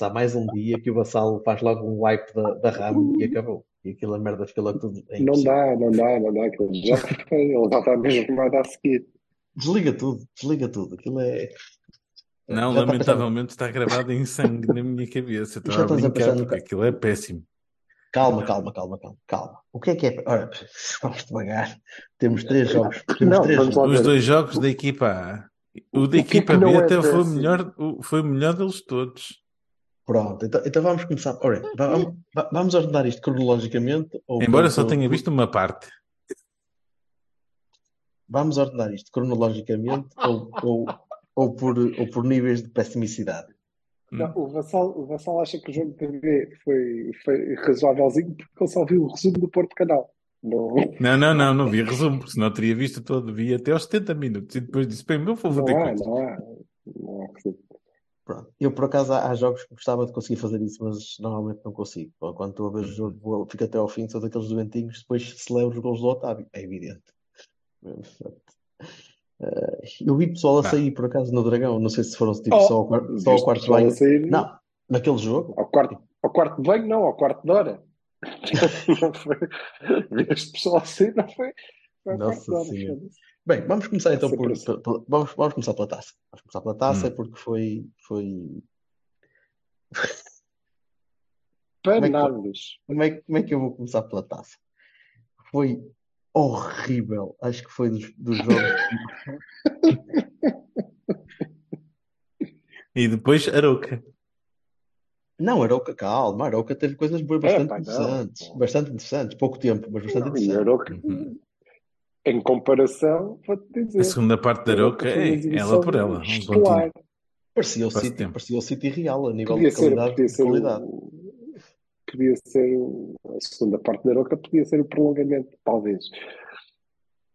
Passar mais um dia que o Vassalo faz logo um wipe da, da RAM e acabou. E aquela merda fica logo tudo. É Não dá, não dá, não dá. aquilo Já ele já está mesmo mais a seguir. Desliga tudo, desliga tudo. Aquilo é. Não, Já está lamentavelmente está gravado em sangue na minha cabeça. Eu Já Estava a estás a brincar pensar no aquilo é péssimo. Calma, calma, calma, calma, calma. O que é que é? Ora, vamos devagar. Temos três jogos. Temos Não, três jogos. Os dois jogos da equipa A. O da O que é equipa que não B é até foi o melhor, o- foi o melhor deles todos. Pronto, então, então vamos começar. Ora, vamos, va- vamos ordenar isto cronologicamente? Ou Embora por- só tenha visto uma parte. Vamos ordenar isto cronologicamente ou, ou, ou, por, ou por níveis de pessimicidade? Não, o Vassal, o Vassal acha que o jogo de TV foi, foi razoávelzinho porque ele só viu o resumo do Porto Canal. Não, Não, não, não, não vi resumo, porque senão teria visto todo, vi até aos 70 minutos e depois disse: bem, meu favor, não há, coisa. não há. Não há resumo. Pronto. Eu, por acaso, há, há jogos que gostava de conseguir fazer isso, mas normalmente não consigo. Quando estou a ver o jogo, vou, fico até ao fim, sou daqueles doentinhos, depois celebro os gols do Otávio. É evidente. Eh, Eu vi pessoal a sair, por acaso, no Dragão. Não sei se foram tipo, Oh, só ao, só ao quarto banho. sair? Não, naquele jogo. Ao quarto, ao quarto de banho, não, ao quarto de hora. Não foi. Este pessoal a sair não foi. Nossa. Senhora. Bem, vamos começar então por, por- por- vamos, vamos começar pela taça. Vamos começar pela taça Hum. porque foi, foi... Como é que? Panados. Como é, que- como é que eu vou começar pela taça? Foi horrível. Acho que foi dos, dos jogos. E depois Aroca. Não, Arouca, calma. Arouca teve coisas boas, É, bastante pá, não. interessantes. Bastante interessantes. Pouco tempo, mas bastante Não, interessantes. Aroca, Uhum. Em comparação, vou-te A dizer. segunda parte da Aroca é ela por ela. Um. Parecia o City, parecia o City real a nível Podia de ser, qualidade. podia de ser qualidade. o, podia ser a segunda parte da Aroca, podia ser o prolongamento, talvez.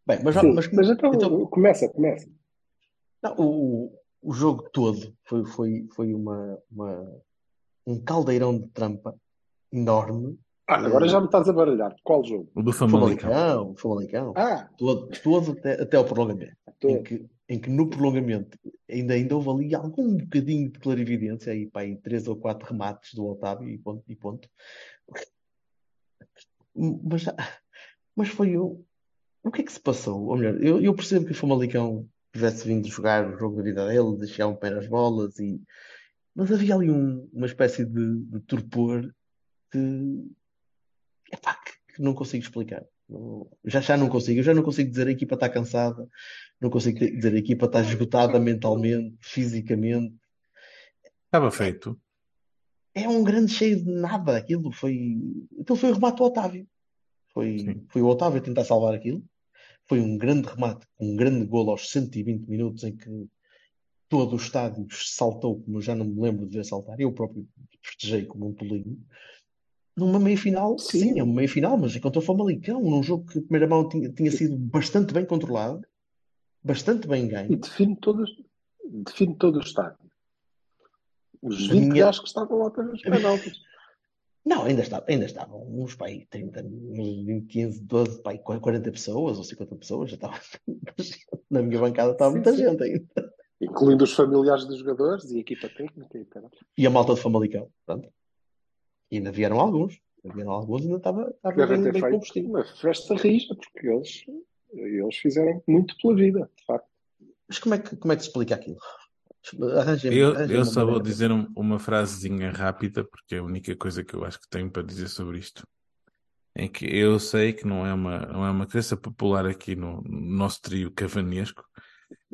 Bem, mas, já- Sim, mas, mas então, então, começa, começa. não, o, o jogo todo foi, foi, foi uma, uma, um caldeirão de trampa enorme. Ah, agora já me estás a baralhar. Qual jogo? O do Famalicão. Famalicão, Famalicão. Ah, Todo, todo até, até ao prolongamento. Em que, em que no prolongamento ainda, ainda houve ali algum bocadinho de clarividência, aí, pá, aí três ou quatro remates do Otávio e ponto. E ponto. Mas, mas foi o. O que é que se passou? Ou melhor, eu, eu percebo que o Famalicão tivesse vindo jogar o jogo da vida dele, de chegar um pé nas bolas, e... mas havia ali um- uma espécie de, de torpor que, epá, que, não consigo explicar. Já já não consigo. Eu já não consigo dizer a equipa está cansada, não consigo dizer a equipa está esgotada mentalmente, fisicamente. Estava feito. É um grande cheio de nada. Aquilo foi, aquilo foi o remate do Otávio. Foi, Sim. foi o Otávio a tentar salvar aquilo. Foi um grande remate, um grande golo aos 120 minutos em que todo o estádio saltou, como eu já não me lembro de ver saltar. Eu próprio festejei como um tolinho. Numa meia-final, Sim. sim, é uma meia-final, mas é contra o Famalicão, num jogo que a primeira mão tinha, tinha sido bastante bem controlado, bastante bem E ganho. define todo, define todo o estádio. Os A 20 minha- gajos que estavam lá para os penaltis. Não, ainda estava, ainda estavam uns pá, aí 30, uns 20, 15, 12, pá, aí 40 pessoas ou 50 pessoas, já estava na minha bancada estava Sim, muita sim. gente ainda. Incluindo os familiares dos jogadores e a equipa técnica e. E a malta de Famalicão, pronto. E ainda vieram alguns, ainda vieram alguns, ainda estava, estava bem, bem feito combustível. uma festa rija, porque eles, eles fizeram muito pela vida, de facto. Mas como é que, como é que se explica aquilo? Arranjem-me, Eu, eu só vou dizer um- uma frasezinha rápida, porque é a única coisa que eu acho que tenho para dizer sobre isto. É que eu sei que não é uma, não é uma crença popular aqui no, no nosso trio cavanesco,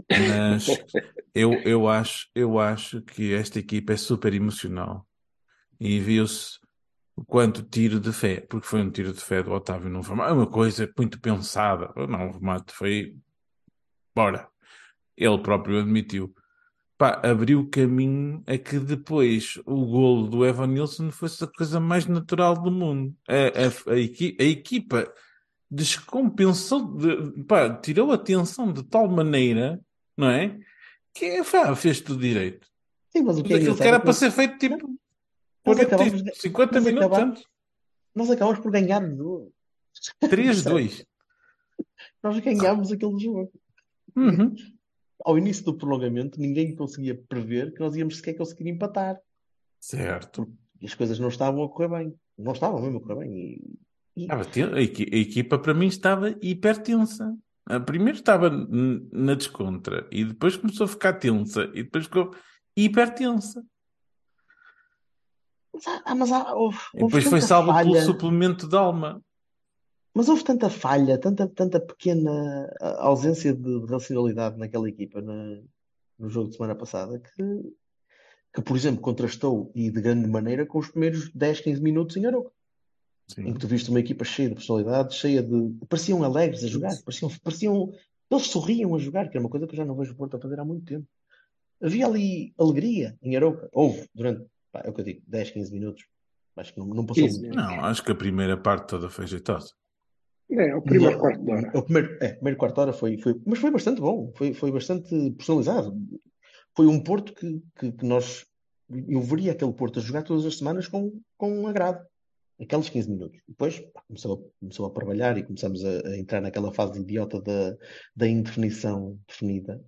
mas eu, eu, acho, eu acho que esta equipa é super emocional e viu-se quanto tiro de fé, porque foi um tiro de fé do Otávio, não foi uma coisa muito pensada. Não, o remate foi. Bora. Ele próprio admitiu. Pá, abriu caminho a que depois o golo do Evan Nilsson fosse a coisa mais natural do mundo. A, a, a, equi- a equipa descompensou, de, pá, tirou a tensão de tal maneira, não é? Que pá, fez tudo direito. Sim, mas o que é Aquilo que era é para ser feito tipo 40, acabamos de- 50 nós minutos acabamos- antes. nós acabamos por ganhar o jogo. 3-2. Nós ganhámos aquele jogo. Uhum. Ao início do prolongamento, ninguém conseguia prever que nós íamos sequer conseguir empatar. Certo. E as coisas não estavam a correr bem. Não estavam mesmo a correr bem. E, Estava ten- a, equi- a equipa para mim estava hipertensa. A Primeiro estava na descontra e depois começou a ficar tensa e depois ficou hipertensa. Mas, há- mas há- houve, houve depois foi salvo pelo falha. suplemento de alma. Mas houve tanta falha, tanta, tanta pequena ausência de, de racionalidade naquela equipa na- no jogo de semana passada que, que, por exemplo, contrastou e de grande maneira com os primeiros 10, 15 minutos em Aroca, em que tu viste uma equipa cheia de personalidade, cheia de. pareciam alegres a jogar, pareciam, pareciam. Eles sorriam a jogar, que é uma coisa que eu já não vejo o Porto a fazer há muito tempo. Havia ali alegria em Aroca. Houve durante, pá, é o que eu digo, 10, 15 minutos. Acho que não, não passou 15 muito. Não, acho que a primeira parte toda foi jeitosa. É, o primeiro Não, quarto de hora. O primeiro, é, o primeiro quarto de hora foi, foi, mas foi bastante bom, foi, foi bastante personalizado. Foi um Porto que, que, que nós, eu veria aquele Porto a jogar todas as semanas com, com um agrado, aqueles 15 minutos. Depois pá, começou, a, começou a trabalhar e começamos a, a entrar naquela fase idiota da, da indefinição definida,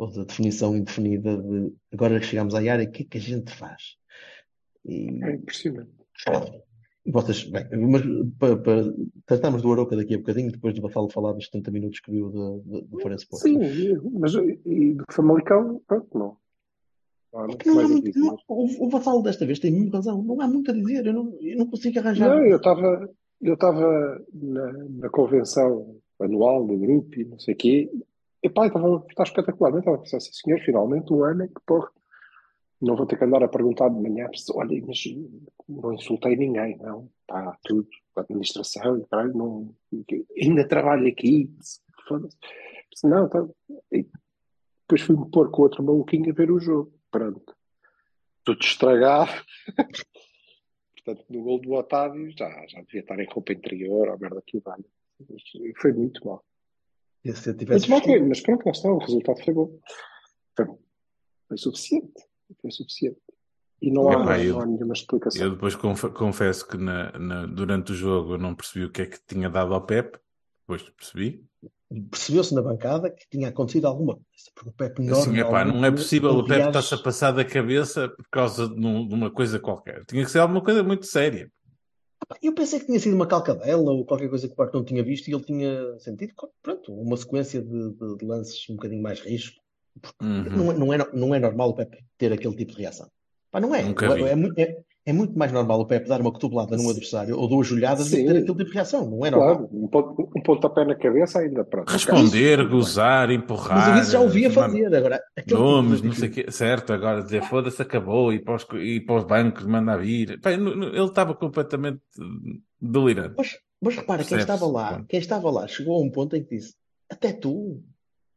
ou da definição indefinida de agora que chegamos à área, o que é que a gente faz? E, É impressionante. e vocês, bem, mas para, para tratarmos do Aroca daqui a bocadinho, depois do Bafalo falar dos 70 minutos que viu do, Farense Porto. Sim, mas e do Famalicão, pronto, não. Não muito não muito, o, o desta vez tem mesmo razão, não há muito a dizer, eu não, eu não consigo arranjar. Não, eu estava eu estava na, na convenção anual do grupo e não sei o quê. E pá, estava está espetacular. Estava a pensar, sim, senhor, finalmente um ano que, porra, não vou ter que andar a perguntar de manhã, olha, mas não insultei ninguém, não. Está tudo, a administração, caralho, não, ainda trabalho aqui. Foda-se. Não, tá. E depois fui-me pôr com outro maluquinho a ver o jogo. Pronto. Tudo estragado. Portanto, no gol do Otávio já, já devia estar em roupa interior, ou merda que. Mas Foi muito mal. Se eu tivesse vestido- foi, mas pronto, lá está, o resultado foi bom. Foi, foi suficiente. Foi suficiente. E não há, Epá, eu- não há nenhuma explicação. Eu depois conf- confesso que na- na- durante o jogo eu não percebi o que é que tinha dado ao Pep. Depois percebi. percebeu-se na bancada que tinha acontecido alguma coisa, porque o Pepe Assim, epá, não é possível o Pep estar-se a passar da cabeça por causa de, um- de uma coisa qualquer. Tinha que ser alguma coisa muito séria. Eu pensei que tinha sido uma calcadela ou qualquer coisa que o Porto não tinha visto e ele tinha sentido, pronto, uma sequência de, de- de lances um bocadinho mais risco. Uhum. Não, é- não, é, não é normal o Pepe ter aquele tipo de reação. Pá, não é. É, muito- é- é muito mais normal o Pepe dar uma cotovelada num adversário ou duas olhadas e ter aquele tipo de reação. Não é normal. Claro, um, ponto, um pontapé na cabeça ainda, pronto. Responder, gozar, Mas empurrar. eu isso já ouvia fazer. Agora, tipo Nomes, não sei o quê. Certo, agora dizer foda-se, acabou, e para os, e para os bancos manda vir. Nu- ele estava completamente eh, delirante. Mas, mas repara, quem estava lá, quem estava lá chegou a um ponto em que disse: Até tu,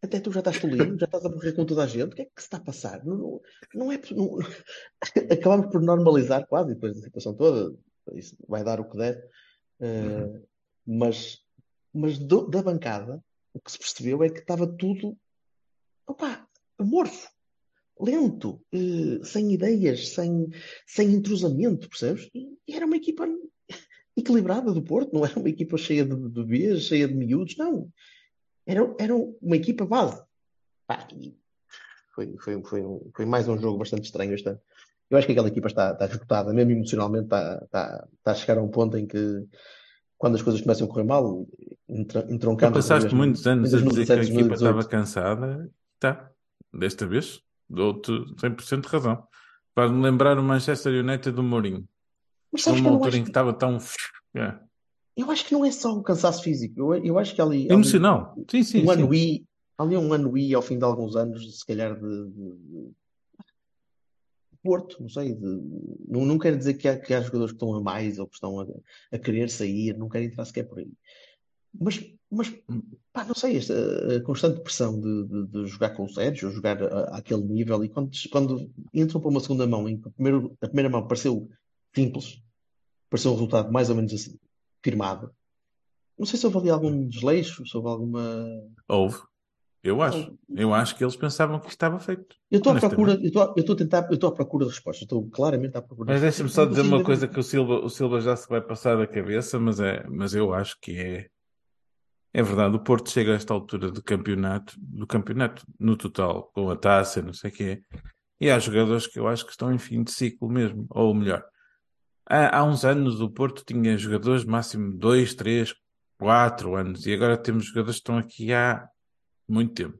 até tu já estás tolindo, já estás a morrer com toda a gente, o que é que se está a passar? Não, não, não é. não- Acabamos por normalizar quase depois da situação toda. Isso vai dar o que der. Eh, mas mas do- da bancada, o que se percebeu é que estava tudo opá, amorfo, lento, eh, sem ideias, sem, sem entrosamento, percebes? E, e era uma equipa equilibrada do Porto, não era uma equipa cheia de bebês, cheia de miúdos, não. Era, era uma equipa base. Pá, foi, foi, foi, um- foi mais um jogo bastante estranho este ano. Eu acho que aquela equipa está, está esgotada, mesmo emocionalmente, está, está, está a chegar a um ponto em que, quando as coisas começam a correr mal, entroncamos. passaste vez muitos anos a dizer que a 2017, equipa estava 2018. cansada. Tá. Desta vez, dou-te 100% de razão. Para me lembrar o Manchester United do Mourinho. Mas sabes que Numa altura acho em que estava tão. É. Eu acho que não é só o cansaço físico. Eu, eu acho que ali, há ali Emocional. Sim, sim, um anuí, há ali um anuí ao fim de alguns anos, se calhar de, de- Porto, não sei, de- não, não quero dizer que há, que há jogadores que estão a mais ou que estão a, a querer sair, não quero entrar sequer por aí. Mas, mas pá, não sei, esta a constante pressão de, de, de jogar com o Sérgio, jogar a, àquele nível, e quando, quando entram para uma segunda mão, em que o primeiro, a primeira mão pareceu simples, pareceu um resultado mais ou menos assim, firmado. Não sei se houve ali algum desleixo, se houve alguma. Houve. Eu acho. Eu acho que eles pensavam que estava feito. Eu estou à procura, eu estou, a- eu estou a tentar, eu estou à procura de respostas, estou claramente à procura Mas de deixa-me só dizer uma coisa que o Silva, o Silva já se vai passar da cabeça, mas, é, mas eu acho que é, é verdade. O Porto chega a esta altura do campeonato, do campeonato no total, com a taça, não sei o quê, e há jogadores que eu acho que estão em fim de ciclo mesmo, ou melhor. Há, há uns anos o Porto tinha jogadores máximo dois, três, quatro anos, e agora temos jogadores que estão aqui há muito tempo.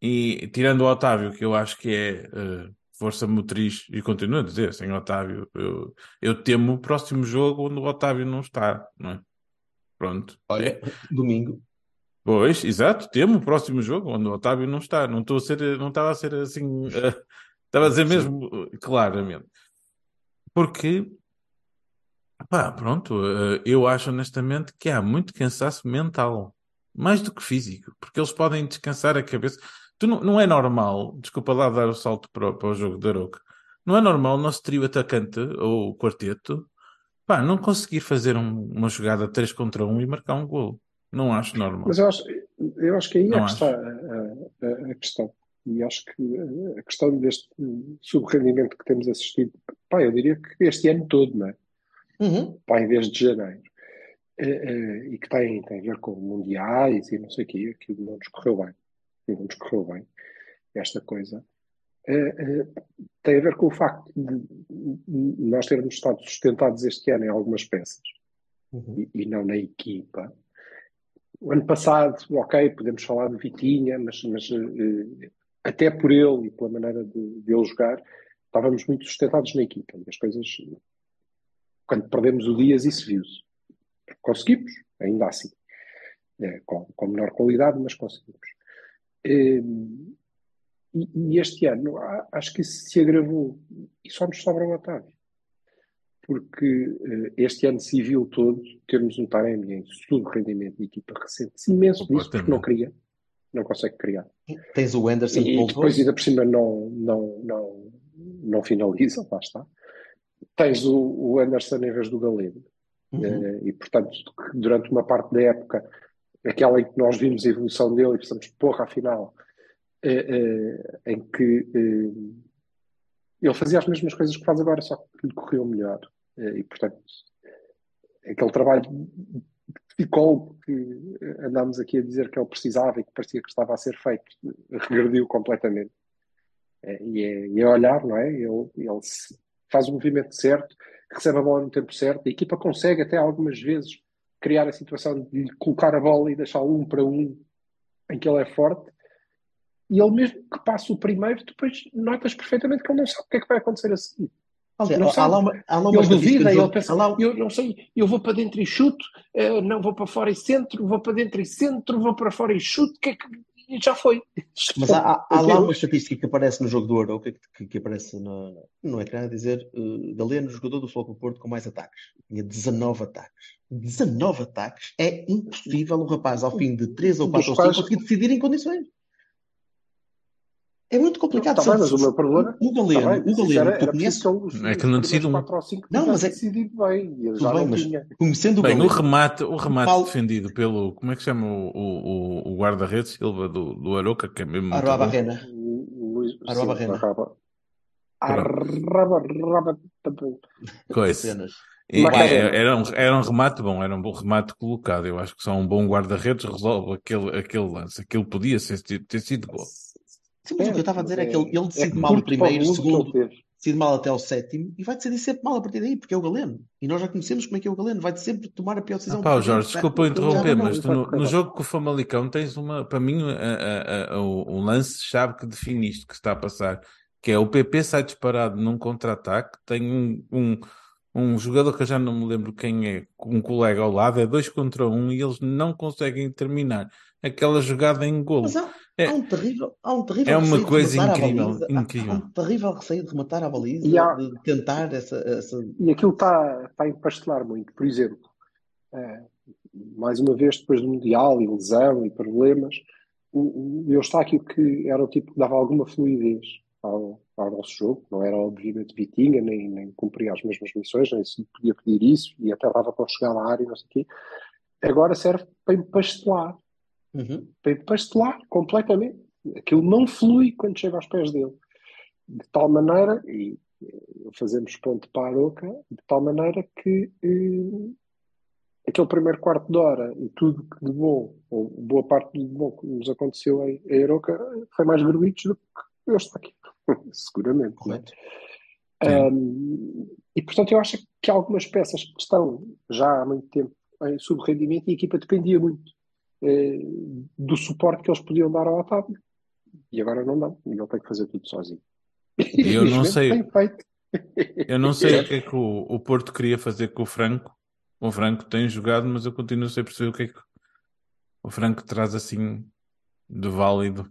E tirando o Otávio, que eu acho que é eh, força motriz, e continuo a dizer, sem Otávio, eu, eu temo o próximo jogo onde o Otávio não está, não é? Pronto. Olha, domingo. Pois, exato, temo o próximo jogo onde o Otávio não está. Não estou a ser, não estava a ser assim, eh, estava a dizer mesmo eh, claramente. Porque, pá, pronto, eh, eu acho honestamente que há muito cansaço mental, mais do que físico, porque eles podem descansar a cabeça. Tu não, não é normal, desculpa lá dar o salto para, o- para o jogo da Aroca, não é normal o nosso trio atacante ou quarteto, pá, não conseguir fazer um- uma jogada 3 contra 1 e marcar um golo. Não acho normal. Mas eu acho, eu acho que aí é Não que está a, a- a questão. E acho que a questão deste subrendimento que temos assistido, pá, eu diria que este ano todo, não é? Uhum. Vez de janeiro. Eh, eh, e que tem, tem a ver com mundiais e não sei o quê, que não nos correu bem. Não nos correu bem, esta coisa. Eh, tem a ver com o facto de nós termos estado sustentados este ano em algumas peças Uhum. e, e não na equipa. O ano passado, ok, podemos falar de Vitinha, mas, mas eh, até por ele e pela maneira de, de ele jogar, estávamos muito sustentados na equipa. E as coisas, quando perdemos o Dias, isso viu-se. Conseguimos, ainda assim. Eh, com, com menor qualidade, mas conseguimos. Eh, e, e este ano, acho que isso se agravou. E só nos sobra o Otávio porque eh, este ano civil todo temos um Taremi em sub-rendimento de equipa recente imenso disso, porque não cria, não consegue criar. Tens o Anderson E voltou. depois ainda por cima não, não, não, não finaliza, lá está. Tens o, o Anderson em vez do Galeno. Uhum. Eh, e portanto, durante uma parte da época, aquela em que nós vimos a evolução dele e pensamos, porra, afinal, eh, eh, em que ele fazia as mesmas coisas que faz agora, só que lhe corriam melhor. E, portanto, aquele trabalho psicólogo que andámos aqui a dizer que ele precisava e que parecia que estava a ser feito, regrediu completamente. E é, e é olhar, não é? Ele, ele se- faz o movimento certo, recebe a bola no tempo certo, a equipa consegue até algumas vezes criar a situação de colocar a bola e deixá-lo um para um em que ele é forte. E ele mesmo que passe o primeiro, depois notas perfeitamente que ele não sabe o que é que vai acontecer a seguir. Não há lá uma, há lá uma Ele duvida, ele pensa, lá- eu não sei, eu vou para dentro e chuto, eh, não vou para fora e centro, vou para dentro e centro, vou para fora e chuto, que é que... e já foi. Mas há, há- lá uma estatística que aparece no jogo do Euro, que, que, que aparece no, no ecrã a dizer uh, Galeno, jogador do Futebol do Porto com mais ataques. Tinha 19 ataques. 19 ataques. É impossível o rapaz, ao fim de 3 ou 4 ou Dos 5, quais- conseguir decidir em condições. É muito complicado. Está bem, Sabe- mas o meu problema- O Galeno, Tá bem, o Galeno, era, tu era conheces, preciso que ele, É que não um- cinco Não, mas é- decidido bem, e já bem, não mas tinha. conhecendo o Bem, o Galeno, remate, o remate Paulo- defendido pelo, como é que se chama o, o, o- o guarda-redes Silva do, do Aroca, que é mesmo bom. Barrena. O- o Arroba Barrena. Arroba. Arroba, arroba. Coisa. E- Macarena. e- era, um, era um remate bom, era um bom remate colocado. Eu acho que só um bom guarda-redes resolve aquele, aquele lance. Aquilo podia ser, ter sido gol. Sim, mas o que eu estava a dizer é que ele, ele decide é mal o primeiro, ele segundo, decide mal até ao sétimo e vai decidir sempre mal a partir daí, porque é o Galeno. E nós já conhecemos como é que é o Galeno, vai sempre tomar a pior decisão. Ah, pá, Jorge, desculpa eu interromper, mas tu no, no jogo com o Famalicão tens uma, para mim, a- a- a- o, o lance-chave que define isto que está a passar, que é o PP sai disparado num contra-ataque, tem um, um, um jogador que eu já não me lembro quem é, um colega ao lado, é dois contra um e eles não conseguem terminar aquela jogada em golo. Mas há, É- há um terrível, há um terrível É uma receio de coisa incrível, baliza. Há- incrível. Há um terrível receio de rematar à baliza, E há- de tentar essa, essa... E aquilo está está a empastelar muito. Por exemplo, eh, mais uma vez, depois do Mundial e lesão e problemas, o, o Eustáquio, que era o tipo que dava alguma fluidez ao, ao nosso jogo, não era obviamente Vitinha, nem, nem cumpria as mesmas missões, nem se podia pedir isso, e até dava para chegar à área e não sei o quê. Agora serve para empastelar, Uhum. para empastelar completamente. Aquilo não flui quando chega aos pés dele. De tal maneira, e eh, fazemos ponto para a Aroca, de tal maneira que eh, aquele primeiro quarto de hora e tudo de bom, ou boa parte de bom que nos aconteceu em, em Aroca, foi mais gratuito do que eu estou aqui. Seguramente. é? Correto. Um, e portanto, eu acho que algumas peças que estão já há muito tempo em subrendimento e a equipa dependia muito eh, do suporte que eles podiam dar ao Otávio. E agora não dão, e ele tem que fazer tudo sozinho. E eu não sei-. Eu não sei o que é que o, o Porto queria fazer com o Franco. O Franco tem jogado, mas eu continuo sem perceber o que é que o Franco traz assim de válido.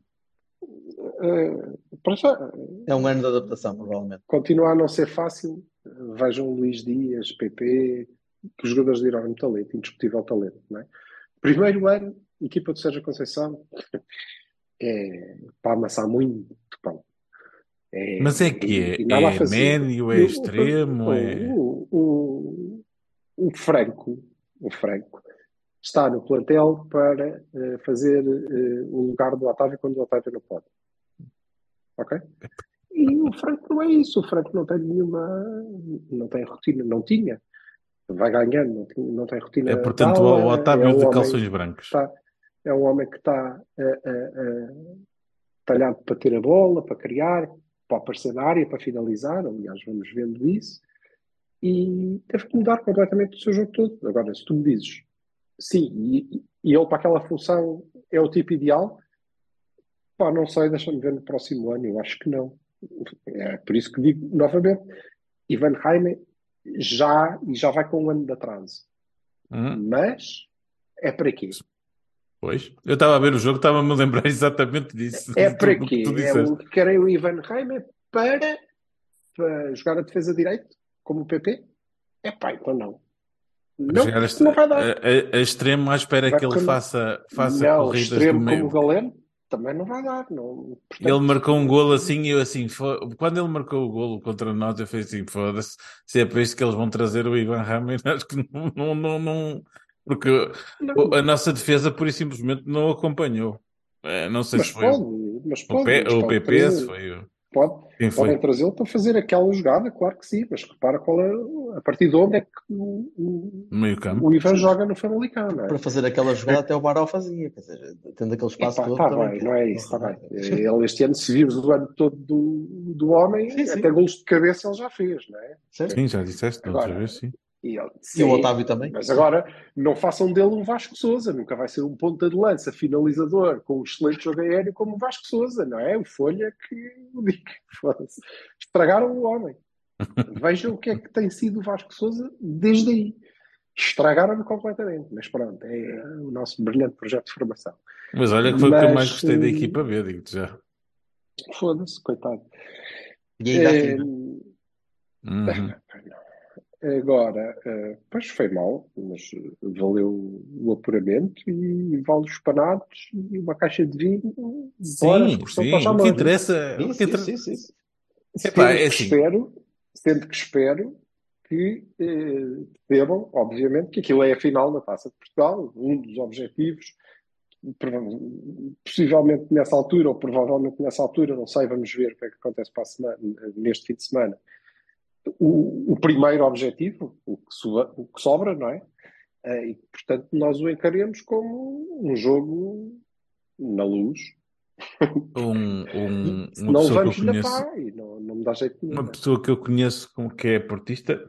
Já, É um ano de adaptação, provavelmente. continua a não ser fácil. Vejam Luís Dias, PP, que os jogadores de enorme talento, indiscutível talento. Não é? Primeiro ano, equipa de Sérgio Conceição, é para amassar muito pão. É, Mas é que é, é médio, é extremo, o, é... o, o, o Franco, o Franco está no plantel para eh, fazer eh, o lugar do Otávio quando o Otávio não pode. Ok? E o Franco não é isso. O Franco não tem nenhuma. Não tem rotina. Não tinha. Vai ganhando, não, tinha- não tem rotina. É, portanto, de o, o Otávio é um de calções brancos. está- é um homem que está eh, eh, eh, talhado para ter a bola, para criar, para aparecer na área, para finalizar. Aliás, vamos vendo isso. E teve que mudar completamente o seu jogo todo. Agora, se tu me dizes, sim, e, e ele para aquela função é o tipo ideal, pá, não sei, deixa-me ver no próximo ano. Eu acho que não. É por isso que digo novamente: Ivan Jaime já, e já vai com um ano de atraso. Hum, Mas é para quê? pois. Eu estava a ver o jogo, estava-me a lembrar exatamente disso. É do para que quê? tu É o que querem o Ivan Reimer para, para jogar a defesa direito, como o PP? É pá, então não. Não, a, não vai dar. a, a- a extremo à espera Vai que ele faça, faça não, corridas do extremo meio. como o Galeno, também não vai dar. Não. Portanto, Ele marcou um golo assim e eu assim, quando ele marcou o golo contra nós, eu falei assim, foda-se, se é para isto que eles vão trazer o Ivan Ramen, acho que não, não, não, não- porque não. a nossa defesa pura e simplesmente não acompanhou. Eh, Não sei Mas se foi o, pode, mas o, pode. P- mas o PP, se foi o, Pode, quem podem trazê-lo para fazer aquela jogada, claro que sim, mas repara qual é, a partir de onde é que o, o, No meio campo. o Ivan joga no Famalicão, é? Para fazer aquela jogada até o Baró fazia, quer dizer, tendo aquele espaço Epá, todo tá também. bem, não é dizer, isso, está bem. Ele este ano, se vires o ano todo do, do homem, Sim, sim. até golos de cabeça ele já fez, não é? Sim, já disseste, da outra Agora, vez, sim. E, ele, E o Otávio também. mas agora não façam dele um Vasco Souza, nunca vai ser um ponta de lança finalizador com um excelente jogo aéreo como o Vasco Souza, não é? O Folha que o. Estragaram o homem. Vejam o que é que tem sido o Vasco Souza desde aí. Estragaram-no completamente, mas pronto, é o nosso brilhante projeto de formação. Mas olha que foi o que eu Mas, mais gostei da hum, equipa B, digo-te já. Foda-se, coitado. E ainda assim, Eh, né? Uhum. Agora, eh, pois foi mal, mas eh, valeu o apuramento e vale os panados e uma caixa de vinho. Bora, Sim, excursão sim, o que interessa, Sim, o que sim, interessa, sim, sim, sim. Sendo é que assim. espero, sendo que espero que eh, percebam, obviamente, que aquilo é a final da Taça de Portugal, um dos objetivos, possivelmente nessa altura, ou provavelmente nessa altura, não sei, vamos ver o que é que acontece para semana, neste fim de semana. O, o primeiro objetivo, o que, so- o que sobra, não é? Eh, E, portanto, nós o encaremos como um jogo na luz. Um, um, uma não pessoa vamos que eu na conheço, pá não, não me dá jeito nenhum. uma é? pessoa que eu conheço como que é portista,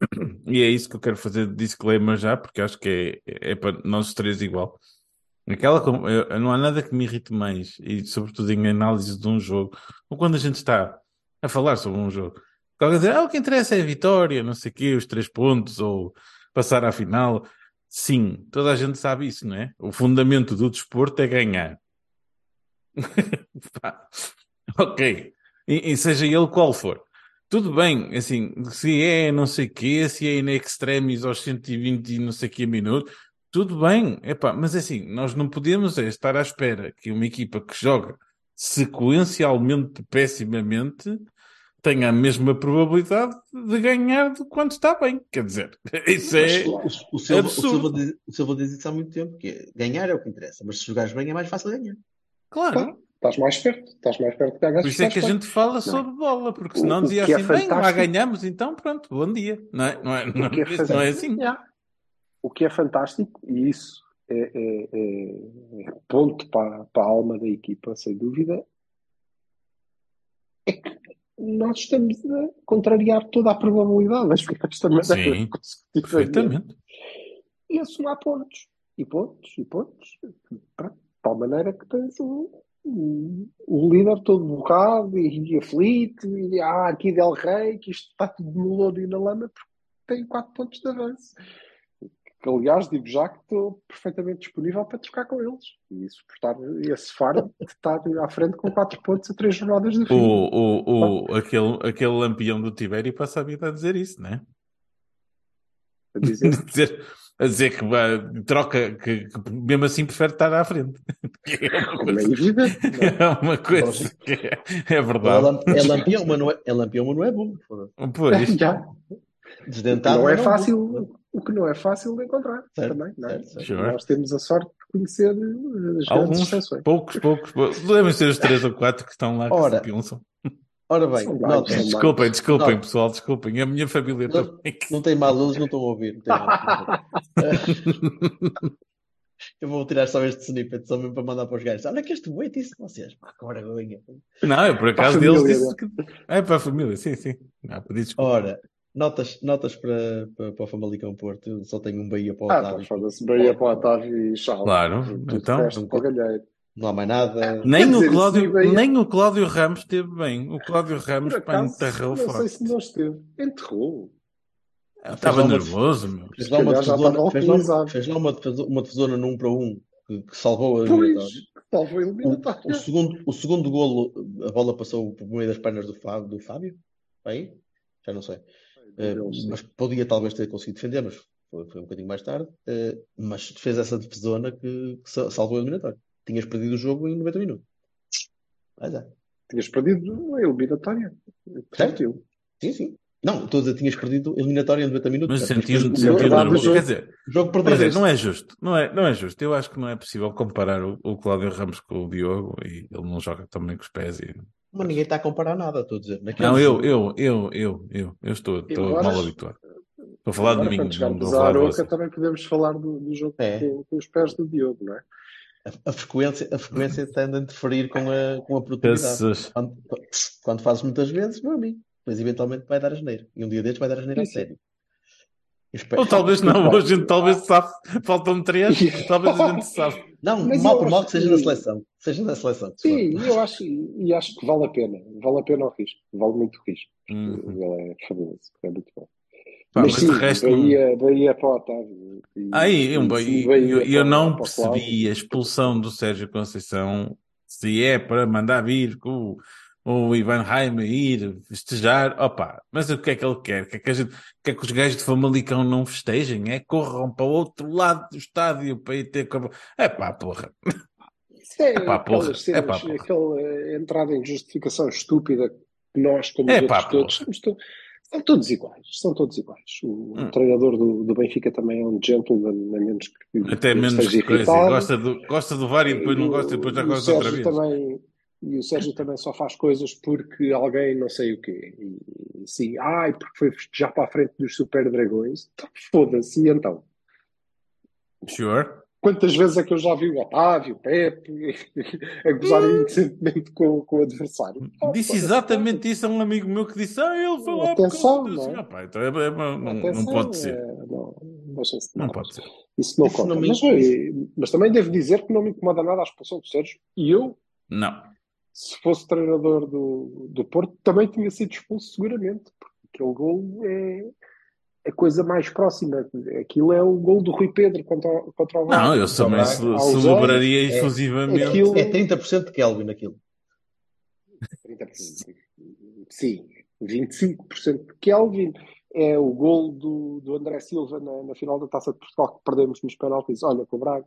e é isso que eu quero fazer de disclaimer já, porque acho que é, é para nós três igual. Aquela, eu- não há nada que me irrite mais, e sobretudo em análise de um jogo, ou quando a gente está a falar sobre um jogo, Alguém dizer, ah, o que interessa é a vitória, não sei o quê, os três pontos, ou passar à final. Sim, toda a gente sabe isso, não é? O fundamento do desporto é ganhar. Ok. E, e seja ele qual for. Tudo bem, assim, se é não sei o quê, se é in extremis aos 120 e não sei o quê minutos, tudo bem, epá, mas assim, nós não podemos é estar à espera que uma equipa que joga sequencialmente pessimamente tenha a mesma probabilidade de ganhar do quanto está bem. Quer dizer, isso é o, o Silva, o, Silva absurdo. diz, o Silva diz isso há muito tempo, que é, ganhar é o que interessa, mas se jogares bem é mais fácil ganhar. Claro. Estás mais perto, estás mais perto de ganhar. Por isso é que a gente fala sobre bola, porque senão O- o dizia é assim, bem, lá ganhamos, então pronto, bom dia. Não é, não é, não, é isso não é assim. Yeah. O que é fantástico, e isso é, é- é- é ponto para, para a alma da equipa, sem dúvida, é que nós estamos a contrariar toda a probabilidade das da maneira Sim. Perfeitamente. E a somar pontos. E pontos, e pontos. De tal maneira que tens o, o, o líder todo borrado e, e aflito, e ah, aqui Del Rey, que isto está tudo no lodo e na lama, porque tem 4 pontos de avanço. Que, aliás, digo já que estou perfeitamente disponível para trocar com eles. E suportar esse fardo de estar à frente com 4 pontos a 3 jornadas de O, fim. o, o, aquele, aquele lampião do Tibério passa a vida a dizer isso, não é? A dizer, A dizer, a dizer que vai, troca, que, que mesmo assim prefere estar à frente. É uma como é coisa, evidente. não é? é uma coisa que é, é É, verdade. é lampião, mas não é, é lampião, mas não é bom. Pois, Já. Desdentado, não é mas fácil, o que não é fácil de encontrar Certo, também, não é? certo, certo. Sure. Nós temos a sorte de conhecer as grandes alguns, exceções. poucos, poucos, poucos. Devem ser os três ou quatro que estão lá que Ora, se pensam. Ora bem, nota, são Desculpem, desculpem, Não. pessoal, desculpem. A minha família Não- também. não tem mal, eles não estão a ouvir. não mal. Eu vou tirar só este snippet, só mesmo para mandar para os gajos. Olha que este boi disse vocês. Pá, que vergonha. Não, eu por acaso deles disse que. É para a família, sim, sim. Não, pedi desculpa. Ora, notas, notas para, para, para o Famalicão Porto. Eu só tenho um Bahia para o Ah, pá, Otávio. foda-se, Bahia para o Otávio e Chal. Claro, Tu então. Não há mais nada. Nem Quer o, Cláudio, sim, nem o Cláudio Ramos esteve bem. O Cláudio Ramos acaso, enterrou não sei forte. se não esteve. Enterrou. Estava nervoso, meu. Fez lá uma defesona, fez lá, fez lá uma, uma defesona num para um que, que salvou a Pois, O, o segundo, o segundo golo, a bola passou por meio das pernas do Fábio, do Fábio? Aí? Já não sei. Eh, mas podia talvez ter conseguido defender, mas foi, foi um bocadinho mais tarde. Eh, mas fez essa defesona que, que sa- salvou a eliminatória. Tinhas perdido o jogo em 90 minutos. Mas é. Tinhas perdido a eliminatória. Certo? Sim, sim. Não, estou a dizer, tinhas perdido eliminatória em 90 minutos. Mas o jogo. verdade, nervoso. o Quer dizer, O jogo quer dizer, não é justo. Não é, não é justo. Eu acho que não é possível comparar o, o Cláudio Ramos com o Diogo e ele não joga também com os pés. E... Mas ninguém está a comparar nada, estou a dizer. Naquele Não, eu, eu, eu, eu, eu, eu estou, estou agora- mal habituado. Estou a falar de Agora, mim, quando chegarmos a à de Aroca, também podemos falar do, do jogo É. com, com os pés do Diogo, não é? A, a frequência, a frequência tende a interferir com a, com a produtividade. Quando, quando fazes muitas vezes, meu amigo, depois eventualmente vai dar asneira. E um dia destes vai dar a Sim, sim. sério. Espero- Ou talvez não, hoje a gente talvez sabe. Faltam três, talvez a gente sabe. Não, Mas mal por mal que seja que- na seleção. Seja na seleção. Sim, eu acho, e acho que vale a pena. Vale a pena o risco. Vale muito o risco. Uhum. Ele é fabuloso. É muito bom. Pá, mas mas sim, de resto Bahia, Bahia para o Otávio. E- Aí, eu, eu, e Bahia eu, eu não para percebi a expulsão do Sérgio Conceição se é para mandar vir com o, o Ivan Raima ir festejar. Opa, mas o que é que ele quer? Quer que, a gente, quer que os gajos de Famalicão não festejem? É que corram para o outro lado do estádio para ir ter. com- É pá, porra. Isso é, Epá, porra, cenas, epá, porra. aquela eh, entrada em justificação estúpida que nós, como Epá, outros todos, somos to- são todos iguais. São todos iguais. O Hum. treinador do, do Benfica também é um gentleman, a menos que Até que menos esteja coisa. Gosta do, gosta do VAR e depois não gosta e depois já o gosta outra vez. Também, e o Sérgio também só faz coisas porque alguém não sei o quê. E, sim, ai, porque foi festejar para a frente dos Super Dragões. Então, Foda-se, e então? Sure. Quantas vezes é que eu já vi o Otávio, o Pepe, a gozarem inocentemente com, com o adversário? Oh, Disse exatamente isso a um amigo meu que disse: Ah, ele foi lá Atenção, causa disso." não é? Então é- é- não, não Atenção, pode ser. é, não, Não nada. pode ser. Isso não Isso conta. não mas, eh, mas também devo dizer que não me incomoda nada a expulsão do Sérgio. E eu, Não. Se fosse treinador do, do Porto, também tinha sido expulso seguramente, porque aquele gol é a coisa mais próxima. Aquilo é o gol do Rui Pedro contra, o- contra o Não, eu também Aos ce- olhos, celebraria é- efusivamente. aquilo- É 30% de Kelvin aquilo. 30%. Sim, 25% de Kelvin. É o gol do, do André Silva na, na final da Taça de Portugal que perdemos nos penaltis. Olha, com o Braga.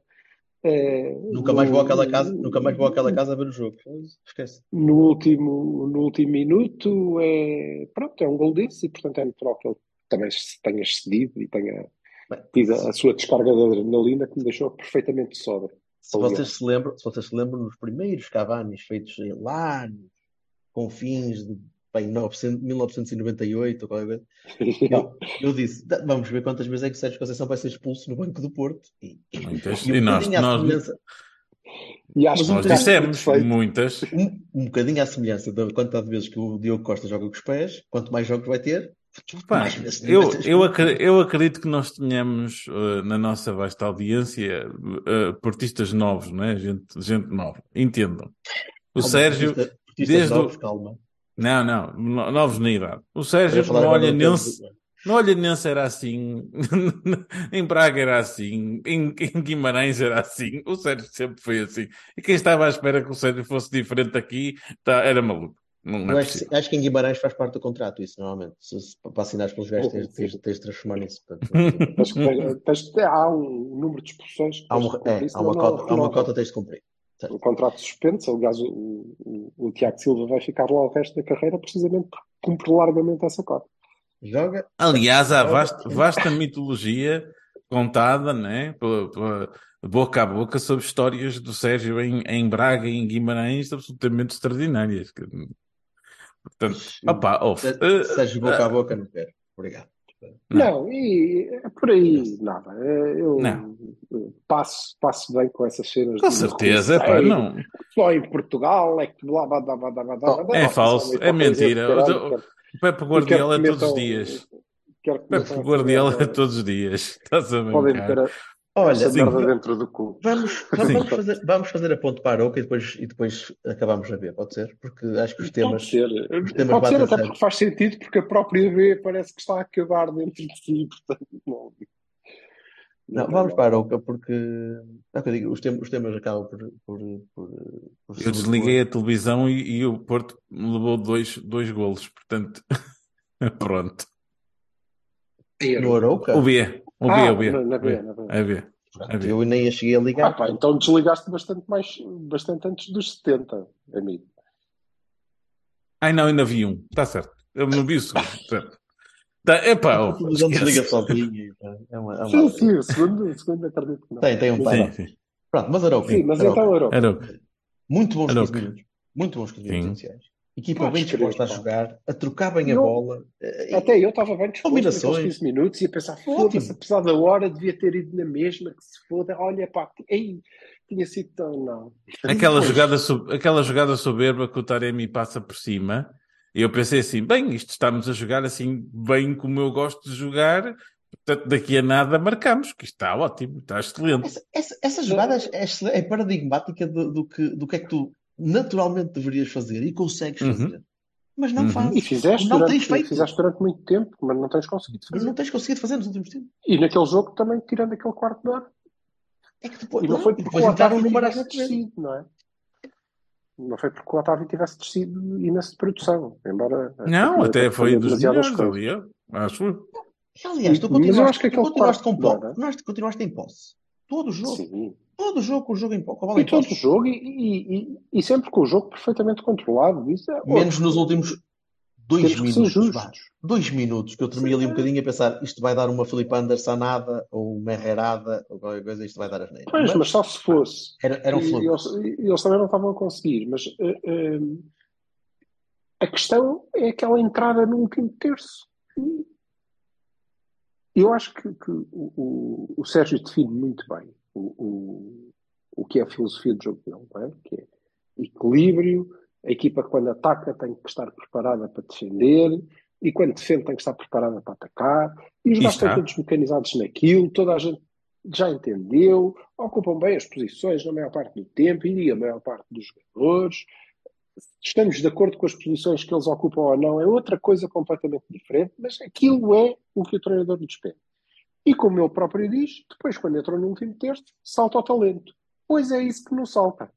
É, Nunca mais vou àquela casa, nunca mais vou àquela casa a ver o jogo. Esquece. no último, no último minuto é, pronto, é um gol desse e portanto é natural que ele também se tenha excedido e tenha Bem, tido a sua descarga de adrenalina que me deixou perfeitamente sobra. Se vocês se lembram, se vocês se lembram nos primeiros Cavanis feitos lá nos confins de bem, 900 1998 ou qualquer coisa, eu, eu disse, "Da- vamos ver quantas vezes é que o Sérgio Conceição vai ser expulso no Banco do Porto. E, e um E nós, bocadinho à nós, semelhança, E acho que um nós dissemos muitas. um, um bocadinho à semelhança da quantidade de vezes que o Diogo Costa joga com os pés, quanto mais jogos vai ter, Pá, vezes eu, eu, expulso. acre- eu acredito que nós tenhamos eh, na nossa vasta audiência eh, portistas novos, não é? Gente, gente nova. Entendam. O Calma, Sérgio, portista- portistas desde o- novos, calma. Não, não, no- novos na idade. O Sérgio agora do Olhanense, tempo- no Olhanense era assim, em Braga era assim, em, em Guimarães era assim. O Sérgio sempre foi assim. E quem estava à espera que o Sérgio fosse diferente aqui tá, era maluco. Não, não é acho, acho que em Guimarães faz parte do contrato, isso normalmente. Se, se, para assinares pelos gajos, tens, tens, tens de transformar nisso. Portanto, Tens que- tens há um número de expulsões que há uma, é, há uma não cota, há uma cota tens de cumprir. O contrato suspenso, aliás, o, o, o Tiago Silva vai ficar lá o resto da carreira precisamente porque cumpre largamente essa cota. Joga. Aliás, há vasta, vasta mitologia contada, né, pela, pela boca a boca sobre histórias do Sérgio em, em Braga e em Guimarães absolutamente extraordinárias. Portanto, opá, Eh, Sérgio boca a boca, não quero. Obrigado. Não. Não, e é por aí nada. É, Eu Não. passo, passo bem com essas cenas com de certeza, receio, não. Só em Portugal é que blá blá blá blá blá blá É falso, é mentira. O- Pepe Guardiola que todos os dias. Pepe Guardiola essa- todos os dias. Estás a brincar? Olha, essa merda dentro do cu. vamos, vamos, fazer, vamos fazer a ponto para a Aroca e depois, e depois acabamos a ver, pode ser? Porque acho que os temas. Pode ser, os temas pode ser até certo. porque faz sentido, porque a própria B parece que está a acabar dentro de si, portanto, não. Não, tem vamos para a Aroca porque é o que eu digo, os temas, os temas acabam por, por, por, por Eu desliguei a televisão e, e o Porto me levou dois, dois golos. Portanto, pronto. no Aroca. O B. O B, Ah, o B. na- o B, B. na B. A B. A eu nem a cheguei a Ah, ligar. pá, então desligaste bastante mais, bastante antes dos 70, amigo. Ai não, ainda vi um. Está certo. Eu não vi o segundo. Certo. Tá, epá, oh, desliga esquece. sozinha. e, pá, É uma, é uma... Sim, sim, o segundo, o segundo acredito que não. Tem, tem um sim. Pronto, mas Aroca. Sim, mas então o? Muito bons Aroca. 15 minutos. Muito bons 15 minutos iniciais. Equipa Podes bem disposta a crer, pá. jogar, a trocar bem a Eu- bola. eh, Até eu estava bem disposto Combinações. naqueles 15 minutos e a pensar, foda-se, apesar da hora, devia ter ido na mesma, que se foda, olha pá, ei, tinha sido tão, não. Aquela jogada, aquela jogada soberba que o Taremi passa por cima. E eu pensei assim, bem, isto estamos a jogar assim bem como eu gosto de jogar. Portanto, daqui a nada marcamos, que isto está ótimo, está excelente. Essa, essa, essa jogada é, excel- é paradigmática do, do que, do que é que tu naturalmente deverias fazer e consegues Uhum. fazer. Mas não Uhum. E fazes. fizeste Não durante, tens feito. fizeste durante muito tempo, mas não tens conseguido Mas fazer. não tens conseguido fazer nos últimos tempos. E naquele jogo também, tirando aquele quarto de hora. É que depois, E não foi e porque depois o Otávio tivesse descido, não é? Não foi porque o Otávio tivesse descido imenso de produção, embora... Não, aquilo até foi dos melhores coisas. ali, eu acho. Aliás, tu Mas eu continuaste, acho que tu aquele continuaste com posse. não? Continuaste, continuaste em posse. Todo o jogo. Sim. Todo o jogo com o jogo em posse. Com a bola E em todo jogo, e, e, e, sempre com o jogo perfeitamente controlado. Isso é Menos nos últimos dois Temos minutos. vá. Dois minutos que eu tremi ali um bocadinho a pensar isto vai dar uma Felipe Andersonada ou uma errada ou qualquer coisa, isto vai dar as neiras. Pois, mas só se fosse. era, era um E flop. eles, e eles também não estavam a conseguir, mas eh, eh, a questão é aquela entrada no último terço. E Eu acho que, que o, o, o Sérgio define muito bem o, o, o que é a filosofia do jogo dele, não é? que é equilíbrio, a equipa quando ataca tem que estar preparada para defender e quando defende tem que estar preparada para atacar e os gajos estão todos mecanizados naquilo, toda a gente já entendeu, ocupam bem as posições na maior parte do tempo e a maior parte dos jogadores. estamos de acordo com as posições que eles ocupam ou não, é outra coisa completamente diferente, mas aquilo é o que o treinador lhes pede. E como ele próprio diz, depois, quando entrou no último terço, salta ao talento. Pois é isso que não salta.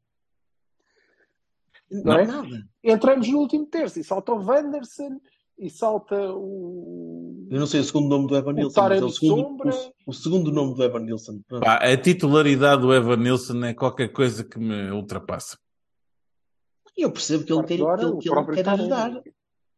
Não, Não, é? nada. Entramos no último terço e salta o Wanderson e salta o. Eu não sei o segundo nome do Evan O Nilsson, mas é o segundo, Sombra. o, o segundo nome do Evan Nilsson. Pá, a titularidade do Evan Nilsson é qualquer coisa que me ultrapassa. Eu percebo que ele quer, que ele, o que ele quer ajudar.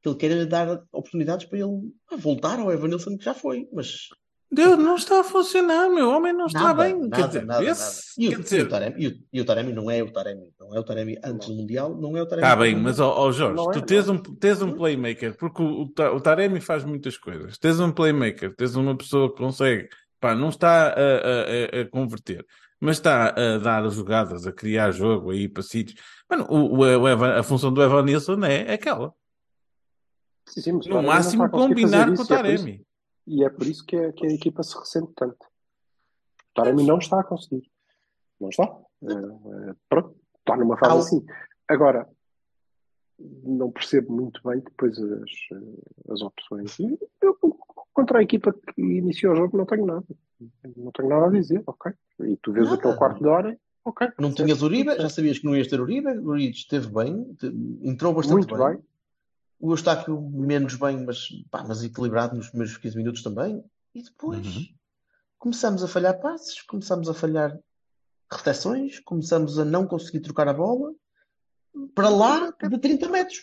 Que ele quer dar oportunidades para ele voltar ao Evan Nilsson que já foi. Mas Deus, não está a funcionar, meu homem não está nada, bem. nada, quer dizer, nada, esse-. E, quer o, e, dizer, o Taremi, e, o, e o Taremi não é o Taremi. Não é o Taremi antes do Mundial, não é o Taremi. Está bem, mas ó ó, Jorge, Não é, tu não tens é. um, tens um playmaker, porque o, o, Ta- o Taremi faz muitas coisas. Tens um playmaker, tens uma pessoa que consegue, pá, não está a, a- a- a converter, mas está a dar jogadas, a criar jogo aí para sítios. Mano, o, o, o Evan- a função do Evan Nilsson é aquela. Sim, sim, No máximo combinar com o e é Taremi. E é por isso que a, que a equipa se ressente tanto. Taremi não está a conseguir. Não está. Eh, pronto, está numa fase assim. Agora, não percebo muito bem depois as, as opções. Eu, contra a equipa que iniciou o jogo, não tenho nada. Não tenho nada a dizer, ok. E tu vês Nada. aquele quarto de hora, ok. Não tinhas Uribe, já sabias que não ias ter Uribe. O Uribe esteve bem, entrou bastante Muito bem. O Eustáquio menos bem, mas, pá, mas equilibrado nos primeiros 15 minutos também. E depois Uhum. começamos a falhar passes, começamos a falhar recepções, começamos a não conseguir trocar a bola para lá de 30 metros.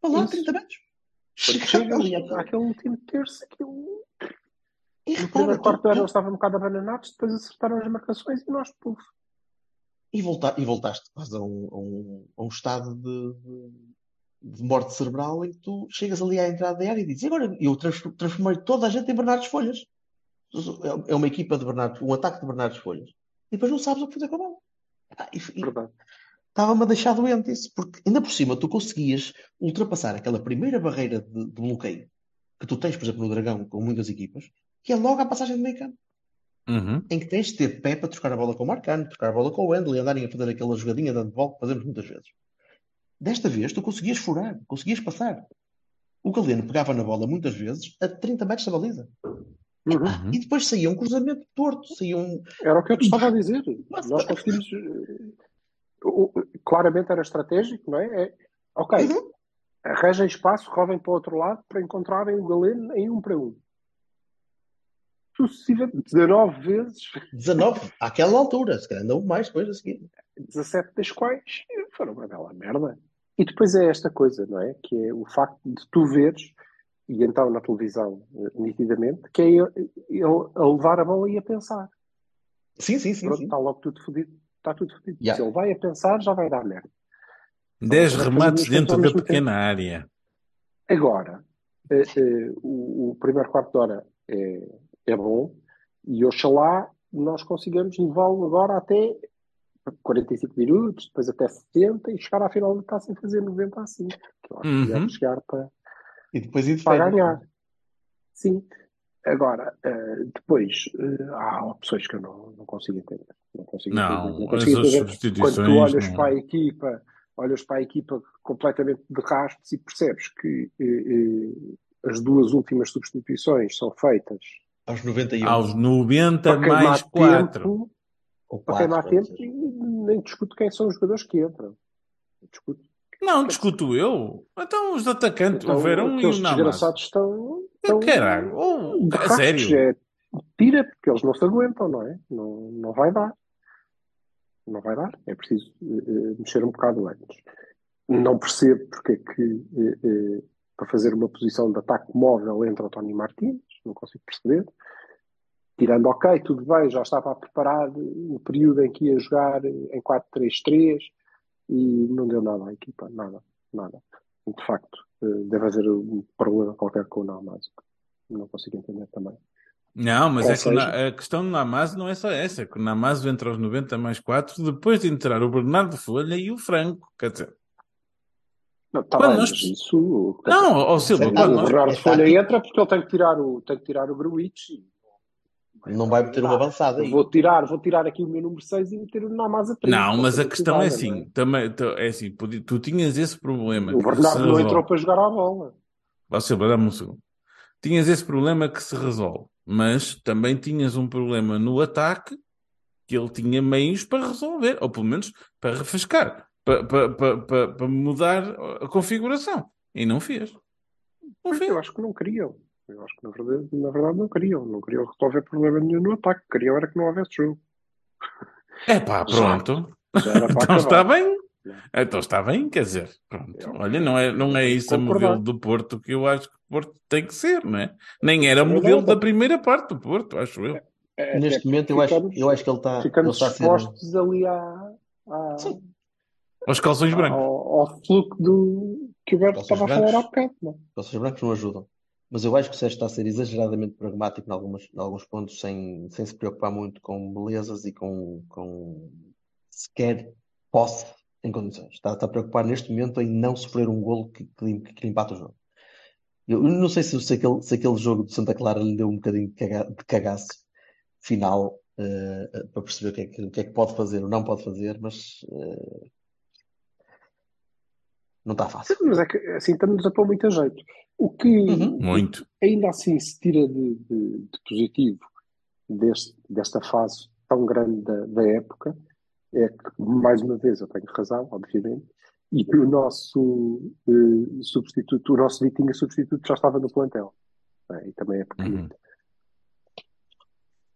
Para lá de Isso. 30 metros. Chegas ali a- àquele último terço. E No primeiro quarto hora tu- eles estavam um bocado abananados, depois acertaram as marcações e nós, puf. e, volta, e voltaste quase a um, a um, a um estado de, de, de morte cerebral em que tu chegas ali à entrada da área e dizes, "E agora eu trans- transformei toda a gente em Bernardes Folhas. É uma equipa de Bernardo, um ataque de Bernardes Folhas. E depois não sabes o que fazer com a bola. Verdade. estava-me a deixar doente isso, porque ainda por cima tu conseguias ultrapassar aquela primeira barreira de, de bloqueio que tu tens, por exemplo, no Dragão, com muitas equipas, que é logo a passagem de meio campo Uhum. em que tens de ter pé para trocar a bola com o Marcano, trocar a bola com o Wendel e andarem a fazer aquela jogadinha de handball que fazemos muitas vezes. Desta vez tu conseguias furar, conseguias passar. O Galeno pegava na bola muitas vezes a 30 metros da baliza. Uhum. E depois saía um cruzamento torto, saía um. Era o que eu te estava a dizer. Mas- Nós conseguimos. eh, o- o- Claramente era estratégico, não é? É, ok, Uhum. arranjem espaço, rodem para o outro lado para encontrarem o Galeno em um para um. Sucessivamente, 19 vezes, 19, àquela altura, se calhar não mais depois a seguir. 17 das quais foram uma bela merda. E depois é esta coisa, não é? Que é o facto de tu veres, e então na televisão, eh, nitidamente, que é ele, a levar a bola e a pensar. Sim, sim, sim. Pronto, está logo tudo fodido. Está tudo fodido. Yeah. Se ele vai a pensar, já vai dar merda. 10 Então, remates dentro da pequena área. Agora, eh, eh, o, o primeiro quarto de hora é, é bom e oxalá nós consigamos levá-lo agora até 45 minutos, depois até 70 e chegar à final da taça e fazer 90 assim. Que eu acho Uhum. que chegar para, E depois ir de para ganhar. Sim. Agora, eh, depois eh, há opções que eu não, não consigo entender. Não consigo Não, entender. Não consigo entender. Quando tu olhas não- para a equipa, olhas para a equipa completamente de rastros e percebes que eh, as duas últimas substituições são feitas Aos 91. Aos 90 para queimar mais 4. tempo, ou para quatro, queimar tempo e nem discuto quem são os jogadores que entram. Discuto. Não, discuto eu. Então os atacantes, Então, o Verão e o Namas. desgraçados estão, estão Caralho, oh, rastros, sério. é, tira, porque eles não se aguentam, não é? Não, não vai dar. Não vai dar. É preciso eh, mexer um bocado antes. Não percebo porque é que eh, eh, para fazer uma posição de ataque móvel entra o Tony Martins, não consigo perceber. Tirando, ok, tudo bem, já estava preparado o período em que ia jogar em 4-3-3 e não deu nada à equipa, nada, nada. De facto, eh, deve haver um problema qualquer com o Namaz. Não consigo entender também. Não, mas Ou é que a questão do Namazo não é só essa, é que o Namazo entra aos 90 mais 4 depois de entrar o Bernardo Folha e o Franco. Quer dizer, Não, tá Quando bem, nós- isso. não, ó Silva, Não, quando o nós- Bernardo é Folha tático. entra porque ele tem que tirar o, tem que tirar o Gruitch e Não vai meter uma avançada aí. Vou tirar, vou tirar aqui o meu número 6 e meter o Namasa 3. Não, mas a questão é assim, também, tu- é assim, tu tinhas esse problema O Bernardo não resolve. entrou para jogar à bola. Você, dá-me um segundo. Tinhas esse problema que se resolve, mas também tinhas um problema no ataque que ele tinha meios para resolver, ou pelo menos para refrescar, para, para, para, para, mudar a configuração. E não fez. Não fez. eu acho que não queriam. Eu acho que na verdade, na verdade não queriam. Não queriam resolver problema nenhum no ataque. Queriam era que não houvesse jogo. É pá, pronto. Já para Então está bem. Então está bem, quer dizer, pronto. Eu- Olha, não é, não é isso a modelo do Porto que eu acho que o Porto tem que ser, não é? Nem era É modelo da primeira parte do Porto, acho eu. É, Neste até momento, eu acho, eu acho que ele está, ele Ficamos está a ser. expostos ali à, à- Sim. Aos calções brancos. ao, ao fluxo do, que o Berto Calções estava a brancos. falar há bocado. Não? é? Calças brancos não ajudam. Mas eu acho que o Sérgio está a ser exageradamente pragmático em, algumas, em alguns pontos, sem, sem se preocupar muito com belezas e com, com sequer posse em condições. Está, está a preocupar neste momento em não sofrer um golo que, que, que lhe empata o jogo. Eu, não sei se, se, aquele, se aquele jogo de Santa Clara lhe deu um bocadinho de, caga, de cagaço final eh, para perceber o que, é que, o que é que pode fazer ou não pode fazer, mas eh, não está fácil. Mas é que assim estamos a pôr muito a jeito. O que Uhum. Muito. ainda assim se tira de, de- de positivo deste, desta fase tão grande da, da época é que, mais uma vez, eu tenho razão, obviamente, e que o nosso eh, substituto, o nosso Vitinho substituto já estava no plantel. É, e também é pequenino. Uhum.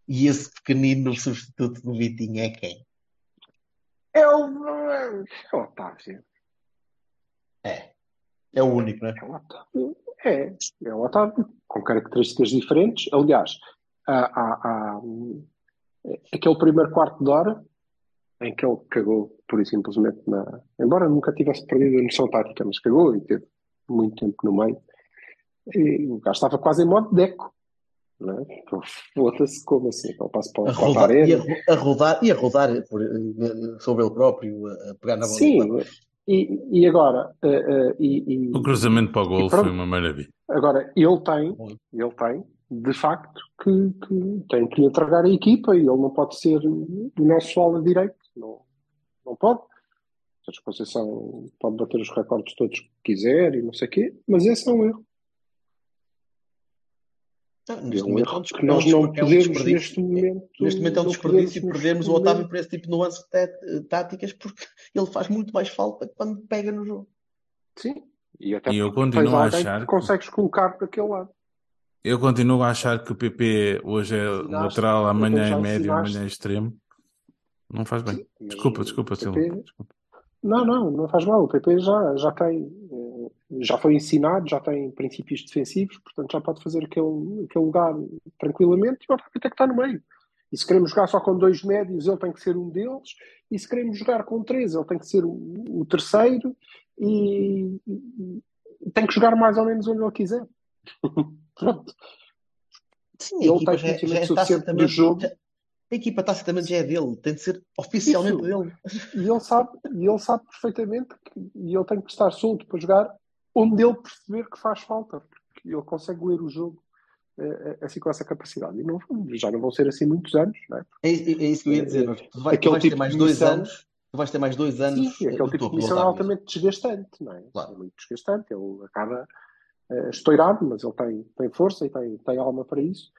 E esse pequenino substituto do Vitinho é quem? É o, é o Otávio. É. É o único, não é? É o Otávio. É, é o Otávio, com características diferentes. Aliás, há, há- hum, aquele primeiro quarto de hora em que ele cagou, pura e simplesmente, na... embora nunca tivesse perdido a noção tática, mas cagou e teve muito tempo no meio. E o gajo estava quase em modo deco. É? Então, Foda-se, como assim? Ele passa para, A para a rodar, e, a, arena. ro- a rodar, e a rodar por, eh, sobre ele próprio, a a pegar na bola. Sim, e, e agora, eh, eh, e, O cruzamento para o gol foi uma maravilha. agora ele tem, ele tem, de facto, que, que tem que entregar a equipa e ele não pode ser o nosso ala direito, não, não pode. A Conceição pode bater os recordes todos que quiser e não sei o quê, mas esse é um erro. Não, É Neste um momento é um erro des- que nós é não é um podemos desperdício. neste momento. Neste momento é um desperdício perdermos o Otávio momento- por esse tipo de nuances tá- táticas porque ele faz muito mais falta quando pega no jogo. Sim, e até E eu continuo a achar que consegues colocar daquele lado. Eu continuo a achar que o PP hoje é Ensinaste, lateral, amanhã é médio, amanhã é extremo. Não faz bem. Desculpa, desculpa, PP. Não, não, não faz mal. O PP já, já tem, eh, já foi ensinado, já tem princípios defensivos, portanto já pode fazer aquele, aquele lugar tranquilamente e o Otávio tem que estar no meio. E se queremos jogar só com dois médios, ele tem que ser um deles, e se queremos jogar com três, ele tem que ser o, o terceiro, e, e- tem que jogar mais ou menos onde ele quiser. Pronto. Sim, Ele equipa tem já, conhecimento já está suficiente do certamente. jogo. a equipa tacitamente já é dele, tem de ser oficialmente Isso. dele. E ele sabe, e ele sabe perfeitamente que e ele tem que estar solto para jogar onde ele perceber que faz falta, porque ele consegue ler o jogo eh, eh, assim com essa capacidade. E não, já não vão ser assim muitos anos, não é? É, isso- é isso que eu ia dizer. Tu, vai- tu vais ter tipo mais de dois missão- anos. Tu vais ter mais dois anos Sim, eh, aquele do tipo de missão é altamente desgastante, não é? Claro. É muito desgastante. Ele acaba eh, estourado, mas ele tem, tem força e tem, tem alma para isso.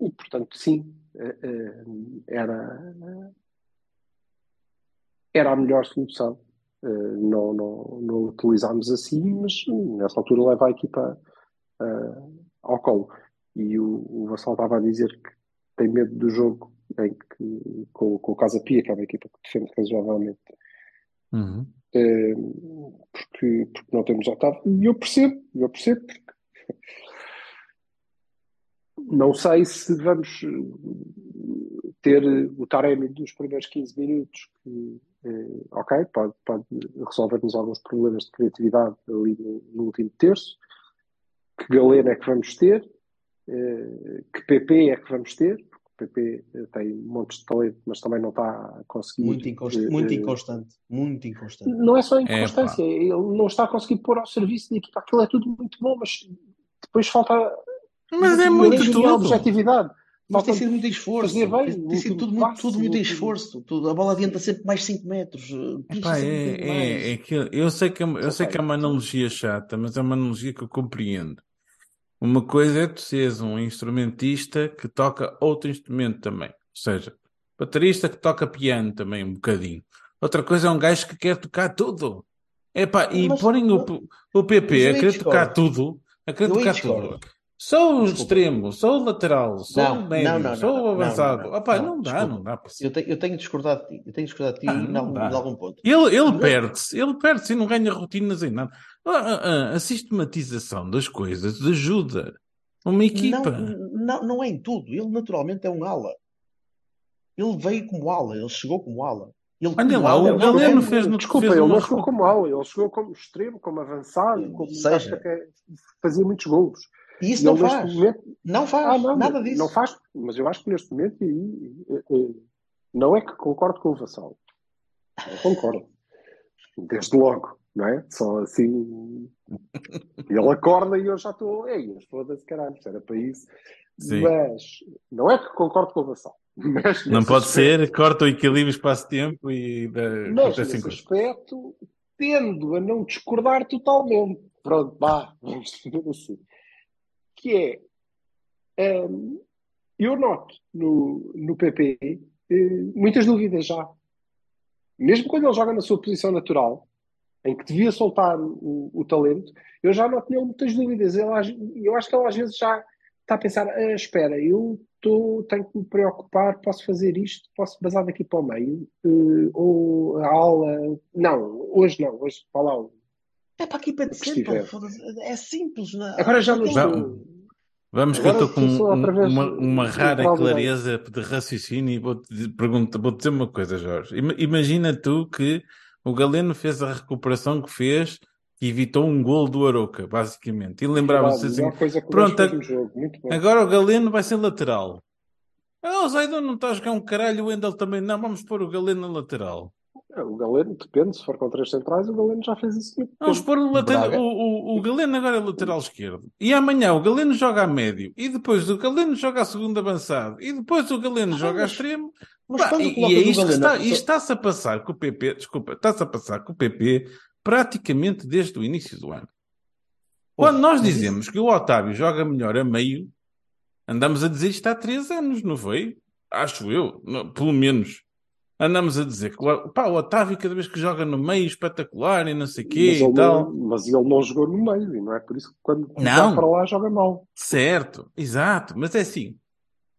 E, portanto, sim, eh, eh, era, era a melhor solução. Eh, não, não, não utilizámos assim, mas nessa altura leva a equipa eh, ao colo. E o, o Vassal estava a dizer que tem medo do jogo em que, com, com o Casa Pia, que é uma equipa que defende razoavelmente Uhum. eh, porque, porque não temos Otávio. E eu percebo, eu percebo, porque não sei se vamos ter o Taremi dos primeiros 15 minutos, que, ok, pode, pode resolver-nos alguns problemas de criatividade ali no, no último terço. Que Galeno é que vamos ter? Eh, que PP é que vamos ter? Porque o PP eh, tem montes de talento, mas também não está a conseguir. Muito, inconst... eh, muito eh, inconstante. Muito inconstante. não é só É, inconstância, ele não está a conseguir pôr ao serviço da equipa. Aquilo é tudo muito bom, mas depois falta Mas é muito tudo. objetividade. Mas tem sido muito esforço. Tem, tem sido tudo muito, passe, tudo muito esforço. Tudo, a bola adianta sempre mais 5 metros. eh, Epá, é, é, mais. é que eu sei que, é- eu sei que é uma analogia chata, mas é uma analogia que eu compreendo. Uma coisa é tu seres um instrumentista que toca outro instrumento também. Ou seja, baterista que toca piano também um bocadinho. Outra coisa é um gajo que quer tocar tudo. Epá, e Mas- porem o, o PP a querer tocar tudo, a querer tocar tudo. Sou o extremo, sou o lateral, sou Não, o médio, não, não, sou não, o avançado. não, não, Opá, não, não dá, desculpa. não dá. Eu tenho, eu tenho discordado de ti. Eu tenho discordado de ti Ah, em, não algum, dá. em algum ponto. Ele, ele perde-se, ele perde-se e não ganha rotinas em nada. A, a- a- a sistematização das coisas ajuda uma equipa. Não, não, não é em tudo. Ele naturalmente é um ala. Ele veio como ala, ele chegou como ala. Ele Olha lá, o é Galeno fez no- Desculpa, fez ele não chegou como ala, ele chegou como extremo, como avançado, como Seja. que até fazia muitos golos. E isso não neste faz. momento Não faz. Ah, não, Nada não, disso. não faz, mas eu acho que neste momento e, não é que concordo com o Vassal. Não concordo. Desde logo, não é? Só assim. Ele acorda e eu já estou. Ei, foda-se, caralho, isto era para isso. Sim. Mas não é que concordo com o Vassal. Mas Não pode aspecto- ser, corta o equilíbrio espaço-tempo e dá, Mas nesse aspecto tendo a não discordar totalmente. Pronto, vá, vamos assim. Que é, hum, eu noto no, no PP eh, muitas dúvidas já. Mesmo quando ele joga na sua posição natural, em que devia soltar o, o talento, eu já noto nele muitas dúvidas. Ele, eu acho que ele às vezes já está a pensar: "Ah, espera, eu tô, tenho que me preocupar, posso fazer isto, posso basar daqui para o meio, eh, ou a aula. Não, hoje não, hoje para lá. É para aqui para foda-se. É simples. Não? é? Agora já estou. Vamos que eu Agora estou com vez uma, uma rara clareza de raciocínio e vou-te dizer- pergunta- vou-te dizer uma coisa, Jorge. Ima- Imagina tu que o Galeno fez a recuperação que fez e evitou um gol do Aroca, basicamente. E lembrava-se assim: pronto, agora o Galeno vai ser lateral. Ah, o Zaidan não está a jogar um caralho, o Wendel também não, vamos pôr o Galeno na lateral. O Galeno, depende, se for com três centrais, o Galeno já fez isso muito Vamos pôr o, lateral, o, o, o Galeno agora é lateral esquerdo. E amanhã o Galeno joga a médio. E depois o Galeno joga a segundo avançado. E depois o Galeno Ah, joga a mas- extremo. Mas Pá, e, e é isto que está, está-se a passar com o PP, desculpa, está-se a passar com o PP praticamente desde o início do ano. Quando nós dizemos que o Otávio joga melhor a meio, andamos a dizer isto há três anos, não foi? Acho eu, pelo menos. Andamos a dizer que o, pá, o Otávio, cada vez que joga no meio, espetacular e não sei o quê Mas e ele, tal. não, mas ele não jogou no meio, e não é por isso que quando vai para lá joga mal. Certo, exato, mas é assim.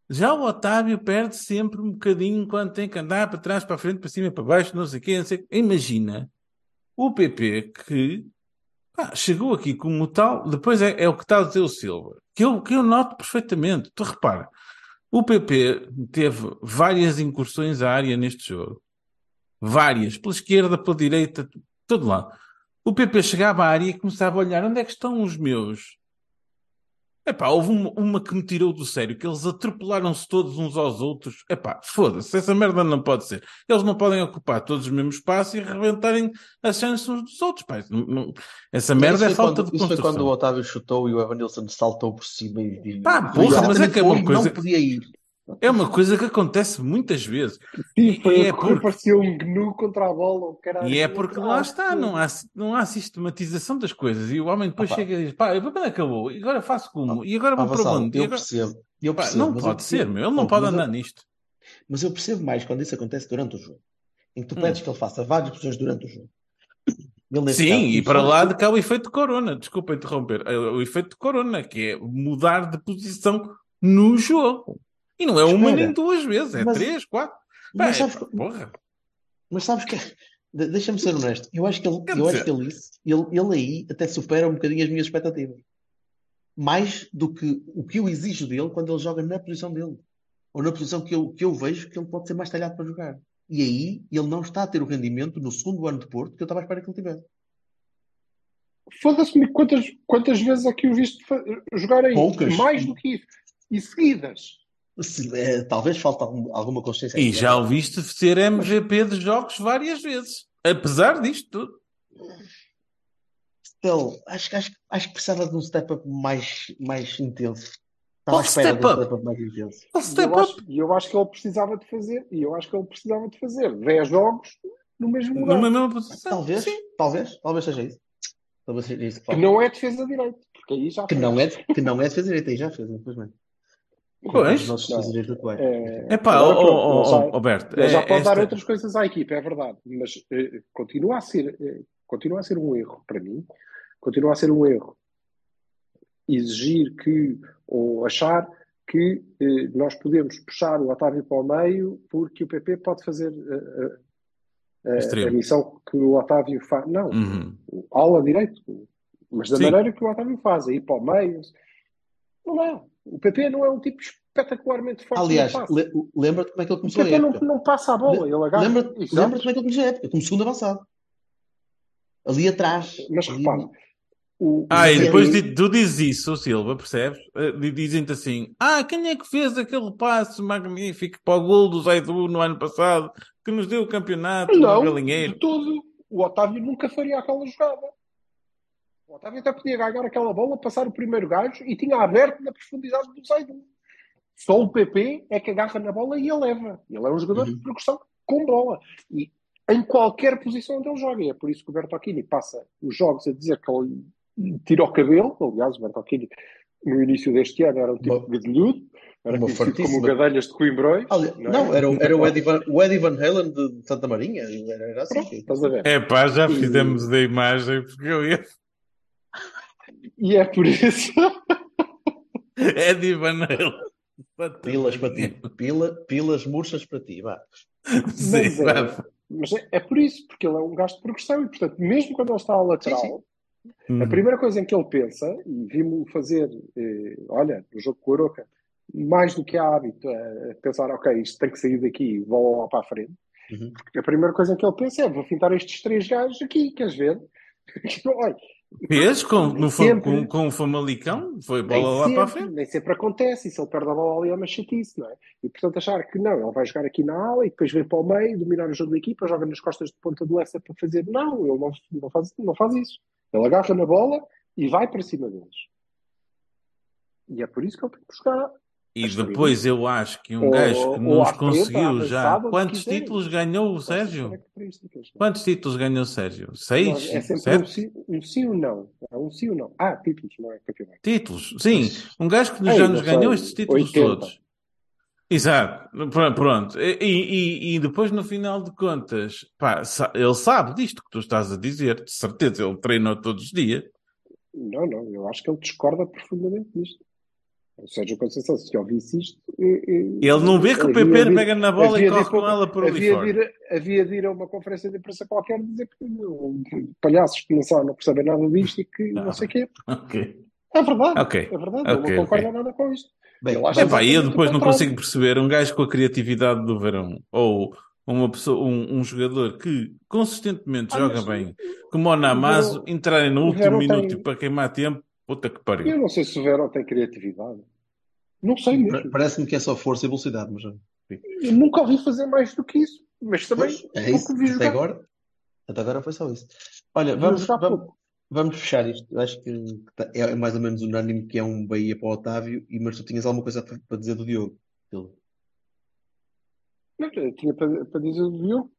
Já o Otávio perde sempre um bocadinho quando tem que andar para trás, para frente, para cima, para baixo, não sei o quê, não sei o quê. Imagina o PP que pá, chegou aqui como tal, depois é, é o que está a dizer o Silva, que eu, que eu noto perfeitamente. Tu repara, o PP teve várias incursões à área neste jogo. Várias, pela esquerda, pela direita, todo lado. O PP chegava à área e começava a olhar onde é que estão os meus. Epá, houve uma, uma que me tirou do sério, que eles atropelaram-se todos uns aos outros. Epá, foda-se, essa merda não pode ser. Eles não podem ocupar todos o mesmo espaço e arrebentarem as chances uns dos outros. Pá, Não- não- essa merda é falta quando- de Isso foi construção. quando o Otávio chutou e o Evanilson saltou por cima e. Pá, porra, mas é que é uma coisa- Não podia ir. É uma coisa que acontece muitas vezes. Sim, foi E é porque- parecia um gnu contra a bola. o caralho. E é porque lá está, não há, não há sistematização das coisas. E o homem depois Opa. chega e diz: pá, quando acabou? E agora faço como? E agora Ah, vou para onde? Eu agora... percebo. Eu Pá, percebo não pode ser, meu. Ele não pode mas eu- andar nisto. Mas eu percebo mais quando isso acontece durante o jogo. Em que tu Hum. pedes que ele faça várias posições durante o jogo. Sim, caso, e para lá de cá o efeito de corona, desculpa interromper, É o efeito de corona, que é mudar de posição no jogo. E não é uma Espera. nem duas vezes, é Mas- três, quatro. Mas Pá, é, sabes, pá, porra. mas sabes que. de- Deixa-me ser honesto. Eu acho que ele, Quer eu acho que ele, isso- ele, ele aí até supera um bocadinho as minhas expectativas. Mais do que o que eu exijo dele quando ele joga na posição dele. Ou na posição que eu, que eu vejo que ele pode ser mais talhado para jogar. E aí ele não está a ter o rendimento no segundo ano de Porto que eu estava à espera que ele tivesse. Foda-se-me quantas, quantas vezes é que o viste jogar aí? Poucas. Mais do que isso. E seguidas. Se- é, talvez falte algum- alguma consciência. E aí. já o viste ser MVP de jogos várias vezes. Apesar disto tudo. Still, acho, que- acho, que- acho que precisava de um step-up mais, mais intenso. Estava à Oh, espera step do up. step up mais intenso. Step eu, up. acho, eu acho que ele precisava de fazer, e eu acho que ele precisava de fazer 10 jogos no mesmo lugar. Numa mesma posição. Talvez, Sim. talvez, talvez seja isso. Talvez seja isso que Que falta. não é defesa direito, porque aí já Que fez. não é, que não é defesa direita, e já fez, infelizmente. Pois. Os nossos atuais. É, ele oh, já- Alberto, ele já é- pode dar esta- outras coisas à equipa, é verdade, mas eh, continua a ser, eh, continua a ser um erro para mim, continua a ser um erro exigir que, ou achar que eh, nós podemos puxar o Otávio para o meio porque o PP pode fazer a, Extremo. a missão que o Otávio faz. Não, Uhum. ala direito, mas da Sim. maneira que o Otávio faz, aí para o meio. Não dá. O PP não é um tipo espetacularmente forte Aliás, lembra-te como é que ele O começou a PP não, época. não passa a bola, ele agarra. Lembra-te lembra como é que ele começou a época, como segundo avançado. Ali atrás. Mas Ali- repara, o, Ah, e o- depois di- tu dizes isso, Silva, percebes? Eh, di- Dizem-te assim: Ah, quem é que fez aquele passe magnífico para o gol do Zaidu no ano passado que nos deu o campeonato no Não, de todo. O Otávio nunca faria aquela jogada. O Otávio até podia ganhar aquela bola, passar o primeiro gajo e tinha aberto na profundidade do Zaidu. Só o PP é que agarra na bola e a leva. Ele é um jogador Uhum. de progressão com bola. E em qualquer posição onde ele joga. E é por isso que o Bertocchini passa os jogos a dizer que ele tira o cabelo. Aliás, o Bertocchini, no início deste ano, era um tipo Uma- de gadelhudo. Era uma conhecido como. Gadelhas de Coimbrões. Ali- não é? Não, era, o- era o, Eddie Van, o Eddie Van Halen de Santa Marinha. Era, assim. Pronto, estás a ver? É pá, já E- fizemos da imagem porque eu ia. E é por isso. É Halen. Pilas para ti. Pila, pilas murchas para ti. Vá. Sim, Mas é, mas é, é por isso, porque ele é um gajo de progressão e, portanto, mesmo quando ele está ao lateral, Sim, Uhum. a primeira coisa em que ele pensa, e vimos-o fazer, eh, olha, no jogo com o Aroca, mais do que há hábito, a pensar, ok, isto tem que sair daqui, vou lá para a frente. Uhum. A primeira coisa em que ele pensa é, vou fintar estes três gajos aqui, queres ver? Olha, Fez com, no, sempre- com, com o Famalicão? Foi bola lá para a sempre, frente? nem sempre acontece, e se ele perde a bola ali é uma chatice, não é? E portanto achar que não, ele vai jogar aqui na ala e depois vem para o meio, dominar o jogo da equipa, joga nas costas de ponta do Lessa para fazer. Não, ele não, não, faz, não faz isso. Ele agarra na bola e vai para cima deles. E é por isso que ele tem que jogar. E depois eu acho que um Ou- gajo que nos conseguiu já. Quantos títulos ganhou o Sérgio? características, não é? Quantos títulos ganhou o Sérgio? Seis? É sempre um sim, um sim ou não. É um sim ou não. Ah, títulos, não é campeonato. Títulos, sim. Um gajo que Ei, já não nos ganhou estes títulos 80. todos. Exato, Pr- pronto. E, e- e depois, no final de contas, pá, ele sabe disto que tu estás a dizer, de certeza, ele treinou todos os dias. Não, não, eu acho que ele discorda profundamente disto. Ou seja, Conceição, se ouvisse isto. eh, eh, Ele não vê que o PP de pega na bola e de corre com ela por ali havia de, fora. ir, havia de ir a uma conferência de imprensa qualquer dizer que um, palhaços que não sabem, não percebem nada disto e que não, Não. sei o quê. Ok. É verdade, Ok. é verdade, Ok, ele não concorda ok. nada com isto. Bem, e eu exatamente o depois não consigo perceber um gajo com a criatividade do verão ou uma pessoa, um, um jogador que consistentemente Ah, joga bem, como o Namazo, entrarem no o último minuto tem- e para queimar tempo, puta que pariu. Eu não sei se o Verão tem criatividade. Não sei mesmo. Parece-me que é só força e velocidade, mas Eu nunca ouvi fazer mais do que isso. Mas também Pois, é isso. vi Até jogar. agora, até agora foi só isso. Olha, vamos, vamos, vamos fechar isto. Acho que tá- é mais ou menos unânime que é um Bahia para o Otávio, e mas tu tinhas alguma coisa para dizer do Diogo? Silva? Eu tinha para, para dizer o Diogo,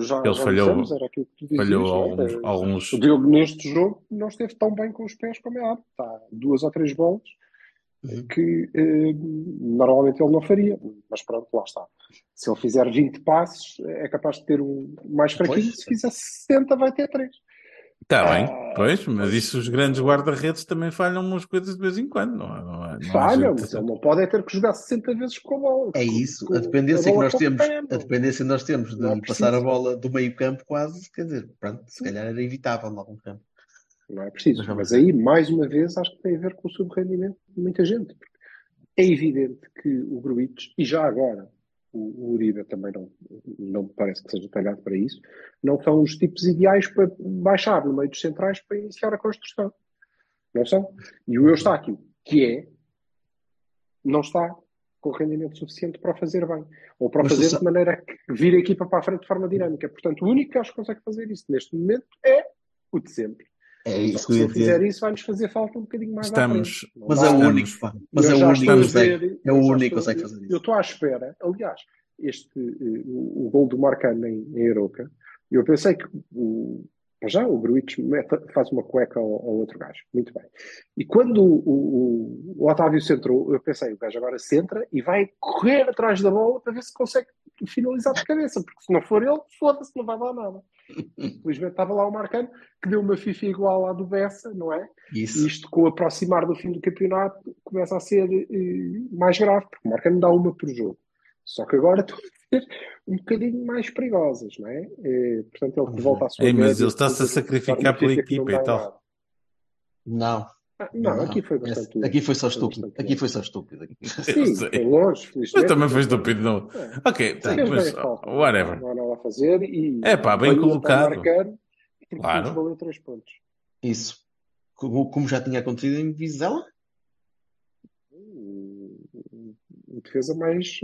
já, Ele já falhou- dissemos, era aquilo que tu dizias. Falhou não é? alguns, alguns- O Diogo neste jogo não esteve tão bem com os pés como é hábito. Está duas ou três bolas Uhum. que eh, normalmente ele não faria. Mas pronto, lá está. Se ele fizer 20 passos, é capaz de ter um mais fraquinho. Pois. Se fizer 60, vai ter 3. Está bem, Ah, pois, mas isso os grandes guarda-redes também falham umas coisas de vez em quando, não é? Não não há Falha, jeito. mas ele não pode é ter que jogar 60 vezes com a bola. É isso, com a dependência que bola nós temos, pé, a dependência que nós temos de Não é passar a bola do meio campo quase, quer dizer, pronto, se calhar era evitável em algum campo. Não é preciso. Mas Mas aí, mais uma vez, acho que tem a ver com o subrendimento de muita gente. É evidente que o Gruitch, e já agora o, Uribe também não, não me parece que seja talhado para isso, não são os tipos ideais para baixar no meio dos centrais para iniciar a construção. Não são. E o Eustáquio, que é, não está com rendimento suficiente para o fazer bem. Ou para o fazer de maneira que vire a equipa para a frente de forma dinâmica. Portanto, o único que acho que consegue fazer isso neste momento é o de sempre. É Só isso que que eu se eu fizer isso, vai-nos fazer falta um bocadinho mais Estamos- Mas é o Estamos- único. Mas Eu é o único É o eu único que estou- consegue fazer Eu isso. estou à espera, aliás, este, eh, o, o gol do Marcano em, em Aroca, eu pensei que o, já o Gruitch faz uma cueca ao, ao outro gajo, muito bem. E quando o, o, o Otávio centrou, eu pensei, o gajo agora centra e vai correr atrás da bola para ver se consegue finalizar de cabeça, porque se não for ele, foda-se, não vai dar nada. Felizmente estava lá o Marcano, que deu uma FIFA igual à do Bessa, não é? E Isso. isto, com o aproximar do fim do campeonato, começa a ser eh, mais grave, porque o Marcano dá uma por jogo. Só que agora estão a ser um bocadinho mais perigosas, não é? Eh, portanto, ele que volta à sua Ei, mas ele está-se a sacrificar pela não equipa e tal. nada. Não. Ah, não, não. aqui foi Esse- bastante. Aqui foi só estúpido. Aqui foi só estúpido. Sim, foi longe, felizmente. Mas também foi estúpido, não. É. Ok, tá, Fez mas falta. whatever. Não há nada a fazer e É pá, bem colocado. marcar, Claro. valeu três pontos. Isso. Como, como já tinha acontecido em Vizela? O defesa mais,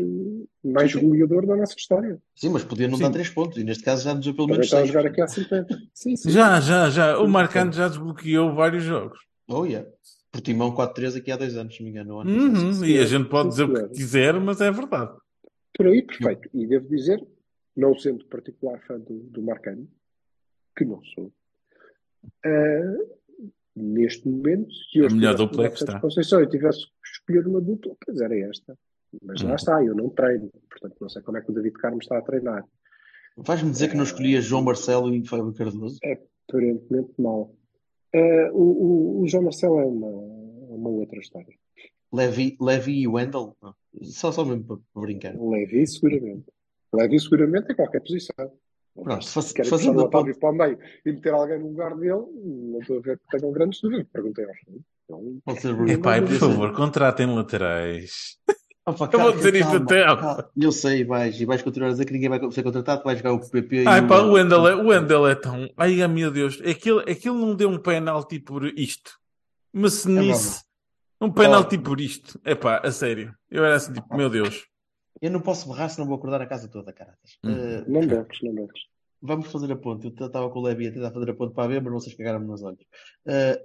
mais goleador da nossa história. Sim, mas podia não Sim. dar três pontos. E neste caso já nos deu pelo menos está a jogar aqui há 50. Sim, sim. Já, já, já. O Marcano já desbloqueou vários jogos. Oh, yeah. Portimão 4-3 aqui há dois anos, se me engano. no ano Uhum. E a gente pode dizer o que quiser, mas é verdade. Por aí, perfeito. E devo dizer, não sendo particular fã do, do Marcano, que não sou, eh, neste momento, se eu melhor estivesse dupla é que está. Conceição e tivesse que escolher uma dupla, pois era esta. Mas lá Hum. está, eu não treino. Portanto, não sei como é que o David Carmo está a treinar. Vais-me dizer que não escolhia João Marcelo e Fábio Cardoso? Aparentemente mal. Eh, o, o, o João Marcelo é uma, é uma outra história. Levi, Levi e Wendel? Não. Só, só mesmo para, brincar. Levi, seguramente. Levi, seguramente, em qualquer posição. Pronto, faz- Se querem fazendo o Otávio para o meio e meter alguém no lugar dele, não estou a ver que tenham grandes dúvidas. Perguntei aos filhos. Então, Pode ser Epá, e por favor, contratem laterais. Opa, Eu vou calma, dizer isto até. Eu sei, vais, e vais continuar a dizer que ninguém vai ser contratado, vais jogar o PP e Ai o- pá, o Wendel é, o Wendel é tão. Ai meu Deus, aquilo, aquilo não deu um penalti por isto. Mas É nisso, um penalti por isto. Epá, a sério. Eu era assim, tipo, meu Deus. Eu não posso berrar senão vou acordar a casa toda, caratas. Hum. Eh, não deves, não deves. vamos fazer a ponte. Eu estava com o Levi a tentar fazer a ponte para a B, mas vocês cagaram-me nos olhos. Eh,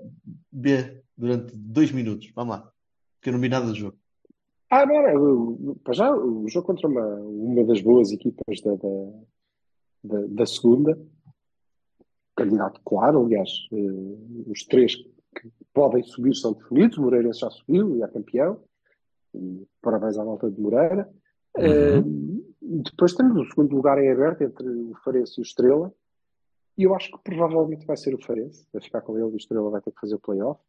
B, durante dois minutos. Vamos lá. Porque eu não vi nada do jogo. Ah, não, Para já, o jogo contra uma, uma das boas equipas da, da, da, da segunda, candidato claro, aliás, eh, os três que podem subir são definidos. O Moreirense já subiu e é campeão. E parabéns à volta de Moreira. Eh, depois temos o segundo lugar em aberto entre o Farense e o Estrela. E eu acho que provavelmente vai ser o Farense. Vai ficar com ele e o Estrela vai ter que fazer o play-off.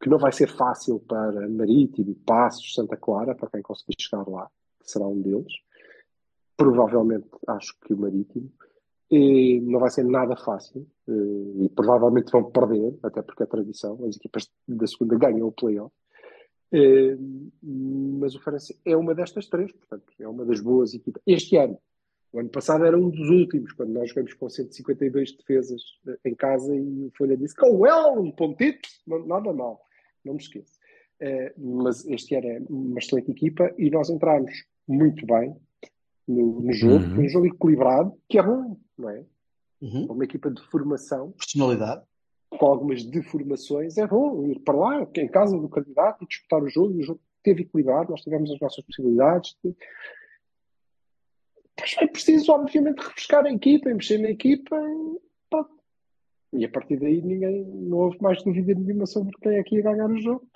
Que não vai ser fácil para Marítimo, Passos, Santa Clara, para quem conseguir chegar lá, que será um deles. Provavelmente acho que o Marítimo. E não vai ser nada fácil. eh, E provavelmente vão perder, até porque é tradição. As equipas da segunda ganham o play-off. Eh, mas o Farense é uma destas três, portanto, é uma das boas equipas. Este ano, o ano passado era um dos últimos, quando nós jogamos com 152 defesas eh, em casa e o Folha disse: com well, um pontito, nada mal, não me esqueço. Eh, mas este ano é uma excelente equipa e nós entramos muito bem no, no jogo, Uhum. um jogo equilibrado, que é bom, não é? Uhum. Uma equipa de formação Personalidade. com algumas deformações, é bom ir para lá, em casa do candidato, e disputar o jogo. E o jogo teve equilibrado, nós tivemos as nossas possibilidades. De... Mas é preciso, obviamente, refrescar a equipa, mexer na equipa. E, a partir daí ninguém, não houve mais dúvida nenhuma sobre quem é que ia ganhar o jogo.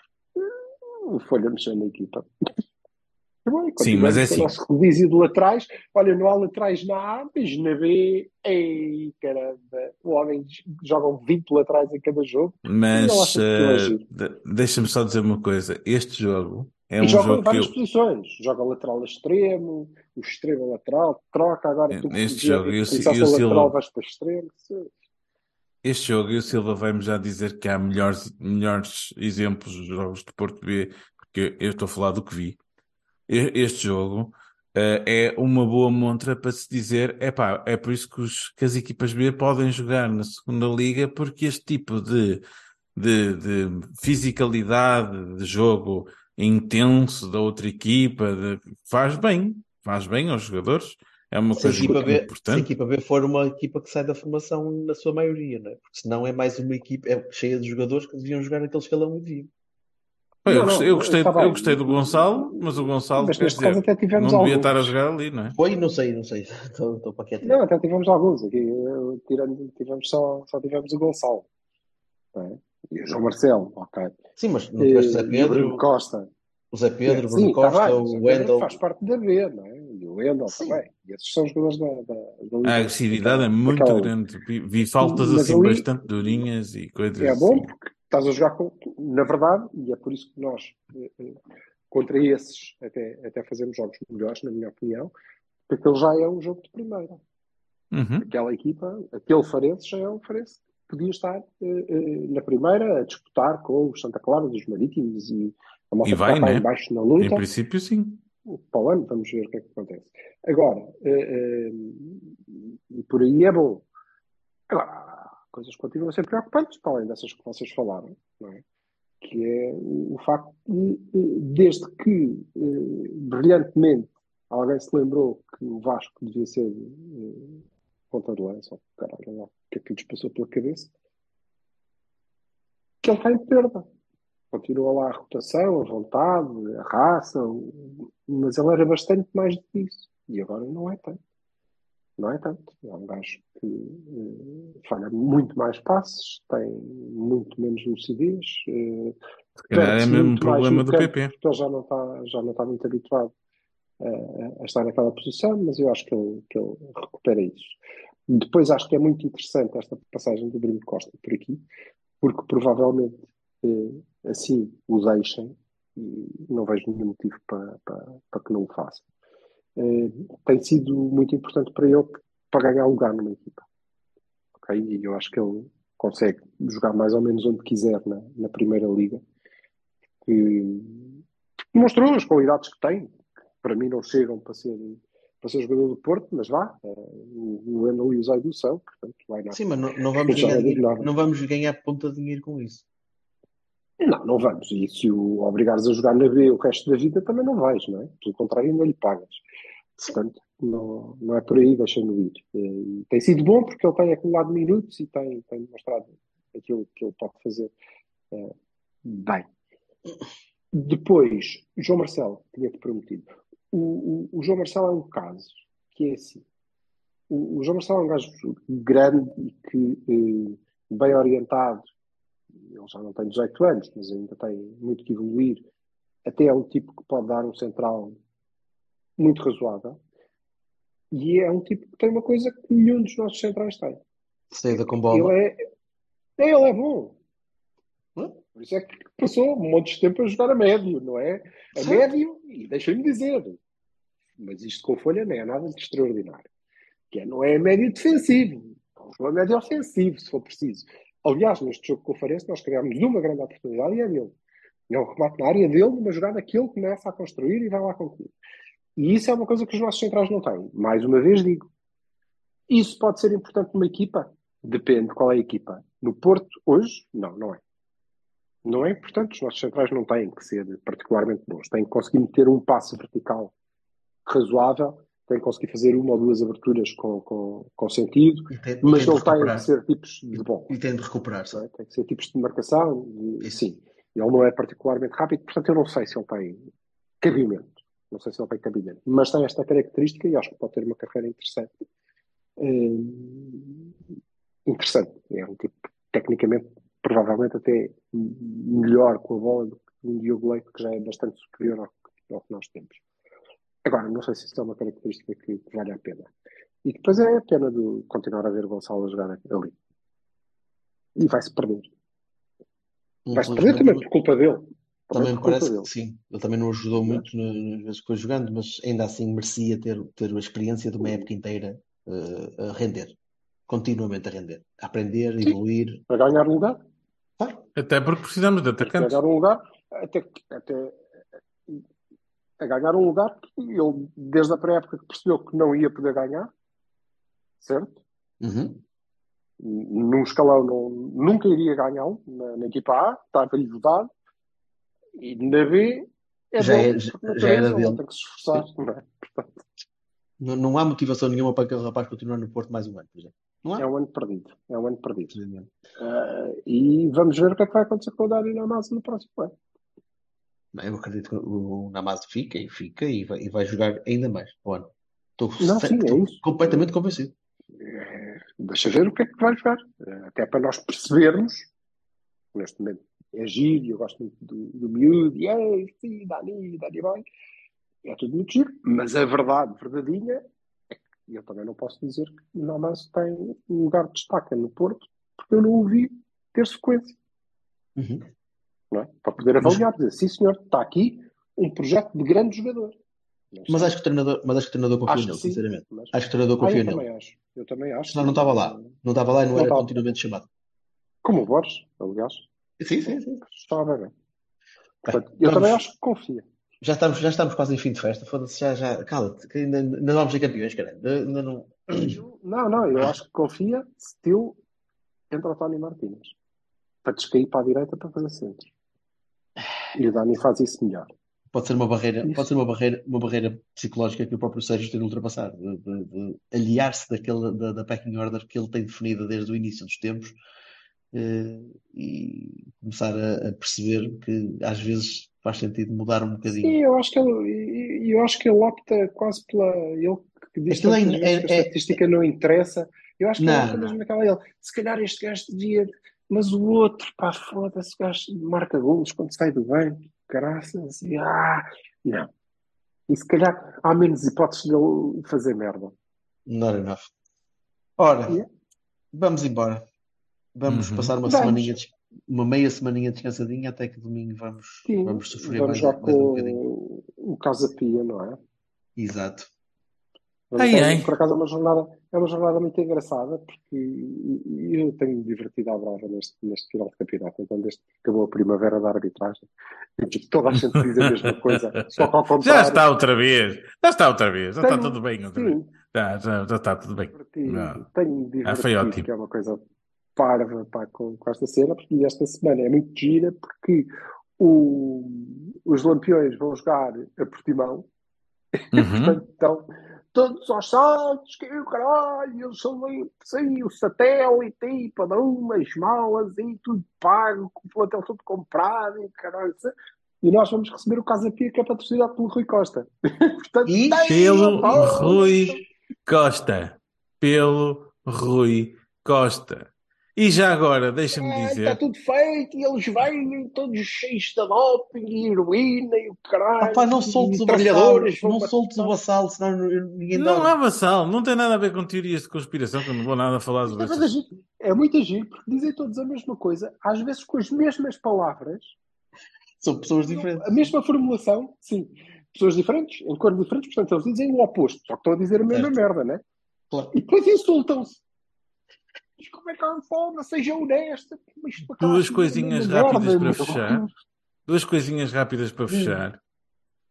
O Folha mexeu na equipa. Bom, e Sim, mas é assim. O nosso rodízio de laterais. Olha, não há laterais na A, mas na B, ei, caramba, o homem jogam 20 laterais em cada jogo. Mas eh, de- deixa-me só dizer uma coisa. Este jogo é e um jogam em jogo que várias eu. posições. Joga lateral a extremo, o extremo a lateral, troca agora. Tu jogo, e o- e lateral, Silva? vais para extremo. Sim. Este jogo, e o Silva vai-me já dizer que há melhores, melhores exemplos dos jogos de Porto B, porque eu estou a falar do que vi. Este jogo eh, é uma boa montra para se dizer, epá, é por isso que, os- que as equipas B podem jogar na segunda liga, porque este tipo de, de, de fisicalidade de jogo intenso da outra equipa de- faz bem, faz bem aos jogadores. É uma Se coisa equipa B, se a importante. equipa B for uma equipa que sai da formação na sua maioria, não é? Porque senão é mais uma equipa é cheia de jogadores que deviam jogar naquele escalão e deviam. Eu Não, gostei, não, eu gostei, bem. eu gostei do Gonçalo, mas o Gonçalo, Mas quer neste caso dizer, até tivemos não devia alguns. estar a jogar ali, não é? Foi? Não sei, não sei. Estou, estou para quieto. Não, até tivemos alguns aqui. Tirando, tivemos só, só tivemos o Gonçalo. é? E o João Marcelo, ok. Sim, mas não tiveste o Zé o Bruno Pedro, Costa. o Zé Pedro, o Sim, Bruno Costa, bem, o Wendel. faz parte da B, não é? E o Wendel Sim. também. E esses são os jogadores da, da, da A agressividade é Daquela- muito daquela- grande. Vi, faltas Mas assim ali- bastante durinhas e coisas É bom assim. porque estás a jogar com. Na verdade, e é por isso que nós, eh, eh, contra esses, até, até fazemos jogos melhores, na minha opinião, porque aquele já é um jogo de primeira. Uhum. Aquela equipa, aquele Farense já é um Farense que podia estar eh, na primeira a disputar com os Santa Clara dos Marítimos e a malta E vai, né? em baixo na Em luta. princípio, sim. Para o ano, vamos ver o que é que acontece. Agora, eh, eh, e por aí é bom. Agora, coisas continuam a ser preocupantes, para além dessas que vocês falaram, não é? Que é o, facto de, eh, desde que eh, brilhantemente alguém se lembrou que o Vasco devia ser eh, ponta de lança, caralho, o que é que lhes passou pela cabeça, que ele está em perda. Continua lá a rotação, a vontade, a raça, mas ele era bastante mais do que isso. E agora não é tanto. Não é tanto. É um gajo que eh, falha muito mais passes, tem muito menos lucidez, Se calhar é mesmo um problema do campo, PP. porque ele já não está, já não está muito habituado a, a estar naquela posição, mas eu acho que ele, que ele recupera isso. Depois acho que é muito interessante esta passagem do Bruno Costa por aqui, porque provavelmente eh, assim o deixem e não vejo nenhum motivo para, para, para que não o façam. Eh, tem sido muito importante para ele para ganhar lugar numa equipa. Ok? E eu acho que ele consegue jogar mais ou menos onde quiser na, na Primeira Liga. Que mostrou as qualidades que tem, que para mim não chegam para ser, para ser jogador do Porto, mas vá, eh, o Wendel e o Zaidu são, portanto, vai na Sim, mas não, não vamos Já ganhar, não vamos ganhar ponta de dinheiro com isso. Não, não vamos. E se o obrigares a jogar na B o resto da vida, também não vais, não é? Pelo contrário, ainda lhe pagas. Portanto, não, não é por aí, deixa-no ir. E tem sido bom porque ele tem acumulado minutos e tem, tem demonstrado aquilo que ele pode fazer eh, bem. Depois, João Marcelo, tinha-te prometido. O, o, o João Marcelo é um caso que é assim. O, o João Marcelo é um gajo grande e que, eh, bem orientado, ele já não tem 18 anos, mas ainda tem muito que evoluir. Até é um tipo que pode dar um central muito razoável. E é um tipo que tem uma coisa que nenhum dos nossos centrais tem. Saída com bola. Ele é, é, ele é bom. Por isso é que passou um monte de tempo a jogar a médio, não é? A Certo. médio, e deixem-me dizer, mas isto com folha não é nada de extraordinário. Que é, não é médio defensivo, é médio ofensivo, se for preciso. Aliás, neste jogo com o nós criámos uma grande oportunidade e é dele. É um remate na área dele, uma jogada que ele começa a construir e vai lá concluir. E isso é uma coisa que os nossos centrais não têm. Mais uma vez digo. Isso pode ser importante numa equipa? Depende qual é a equipa. No Porto, hoje, não, não é. Não é importante. Os nossos centrais não têm que ser particularmente bons. Têm que conseguir meter um passo vertical razoável, têm que conseguir fazer uma ou duas aberturas com, com, com sentido, tem, mas tem de não recuperar. que ser tipos de bom. E tem de recuperar-se. não é? Tem que ser tipos de marcação, e, sim. Ele não é particularmente rápido, portanto eu não sei se ele tem cabimento. Não sei se ele tem cabimento. Mas tem esta característica e acho que pode ter uma carreira interessante. Hum, interessante. É um tipo, tecnicamente, provavelmente até melhor com a bola do que um Diogo Leite, que já é bastante superior ao, ao que nós temos. Agora, não sei se isso é uma característica que, que vale a pena. E depois é a pena de continuar a ver o Gonçalo a jogar ali. E vai-se perder. Vai-se perder também por culpa dele. Também me parece dele. que sim. Ele também não ajudou muito na- nas vezes que foi jogando, mas ainda assim merecia ter, ter a experiência de uma época inteira eh, a render. Continuamente a render. A aprender, a evoluir. A ganhar lugar. Até porque precisamos de A atacantes. ganhar um lugar. Até, que- até a ganhar um lugar que ele, desde a pré-época, que percebeu que não ia poder ganhar. Certo? Uhum. Num escalão não, nunca iria ganhá-lo. Na, na equipa A, estava-lhe vedado. E na B, é Já dele, é- por já era dele. Tem que se esforçar. Não é? Portanto, Não, não há motivação nenhuma para aquele rapaz continuar no Porto mais um ano, por exemplo. Não? É um ano perdido. É um ano perdido. Uh, e vamos ver o que é que vai acontecer com o Dani Namazo no próximo ano. Eu acredito que o Namazo fica e fica e vai, e vai jogar ainda mais o ano. Estou, Não, sim, é estou completamente convencido. Eh, Deixa ver o que é que vai jogar. Eh, Até para nós percebermos. Neste momento é giro, eu gosto muito do, do miúdo. E é, sim, Dani, Dani vai. É tudo muito giro. Mas a verdade verdadeira é que eu também não posso dizer que o Namazo tem um lugar de destaque no Porto, porque eu não o vi ter sequência. Uhum. Não é? Para poder avaliar, dizer, sim senhor, está aqui um projeto de grande jogador. Não Mas acho que o treinador, mas acho que o treinador confia Acho nele, sim, sinceramente. mas- Acho que o treinador Ah, confia eu nele. também acho. Eu também acho. Senão não estava lá. Não estava lá e não Não era estava. continuamente chamado. Como o Borges, aliás. Sim, sim, sim. Estava bem. Bem, Portanto, eu vamos- também acho que confia. Já estamos, já estamos quase em fim de festa. Foda-se, já, já. Cala-te, que ainda, ainda vamos ser campeões, caralho. Ainda não. Não, não, eu acho que confia estilo entre o Tony Martínez. Para descair para a direita para fazer centro. E o Dani faz isso melhor. Pode ser uma barreira, Isso. pode ser uma barreira, uma barreira psicológica que o próprio Sérgio tem de ultrapassar, de, de- de aliar-se daquela, da, da pecking order que ele tem definida desde o início dos tempos, eh, e começar a, a perceber que às vezes faz sentido mudar um bocadinho. Sim, eu acho que ele, eu acho que ele opta quase pela. Ele que diz é- que a é- é- estatística não interessa. Eu acho que ele Não, opta não. mesmo naquela. Ele, se calhar este gajo devia. Mas o outro, pá, foda-se, o gajo marca golos quando sai do banco, caraças, e ah, não. E se calhar há menos hipóteses dele fazer merda. Not enough. Ora, Yeah. vamos embora. Vamos Uhum. passar uma Vamos. semaninha, de- uma meia semaninha descansadinha até que domingo vamos, Sim, vamos sofrer vamos mais, já mais um com bocadinho. o, o Casa Pia, não é? Exato. Por acaso é uma jornada, é uma jornada muito engraçada porque eu tenho me divertido à brava neste, neste final de campeonato. Então, desde que acabou a primavera da arbitragem, toda a gente diz a mesma coisa, só que ao contrário. Já está outra vez. Já está outra vez. Já está Tenho- tudo bem outra vez. Já, já, já está tudo bem. divertido, Não. tenho divertido, Ah, que é uma coisa parva pá, com, com esta cena, porque esta semana é muito gira porque o- os Lampiões vão jogar a Portimão Uhum. Portanto, então, todos aos saltos, que o caralho, eu sou ali, sim, o satélite, e para umas malas, e tudo pago, com o plantel todo comprado, e caralho. E nós vamos receber o Casa Pia, que é patrocinado pelo Rui Costa. Portanto, E tem Pelo. Rui Costa. Pelo Rui Costa. E já agora, deixa-me É, dizer. Está tudo feito, e eles vêm todos cheios de doping e heroína e o caralho. Rapaz, não soltes o vassalo, não soltes o vassalo, senão ninguém Não dorme. há vassal, não tem nada a ver com teorias de conspiração, que eu não vou nada falar sobre É isso. giro, é muito giro, porque dizem todos a mesma coisa, às vezes com as mesmas palavras, São pessoas diferentes. a mesma formulação, sim. Pessoas diferentes, em cores diferentes, portanto, eles dizem o oposto, só que estão a dizer a mesma Certo. merda, né? Claro. E depois insultam-se. Mas como é que há forma? Seja honesta. Duas coisinhas rápidas para fechar. Duas coisinhas rápidas para fechar.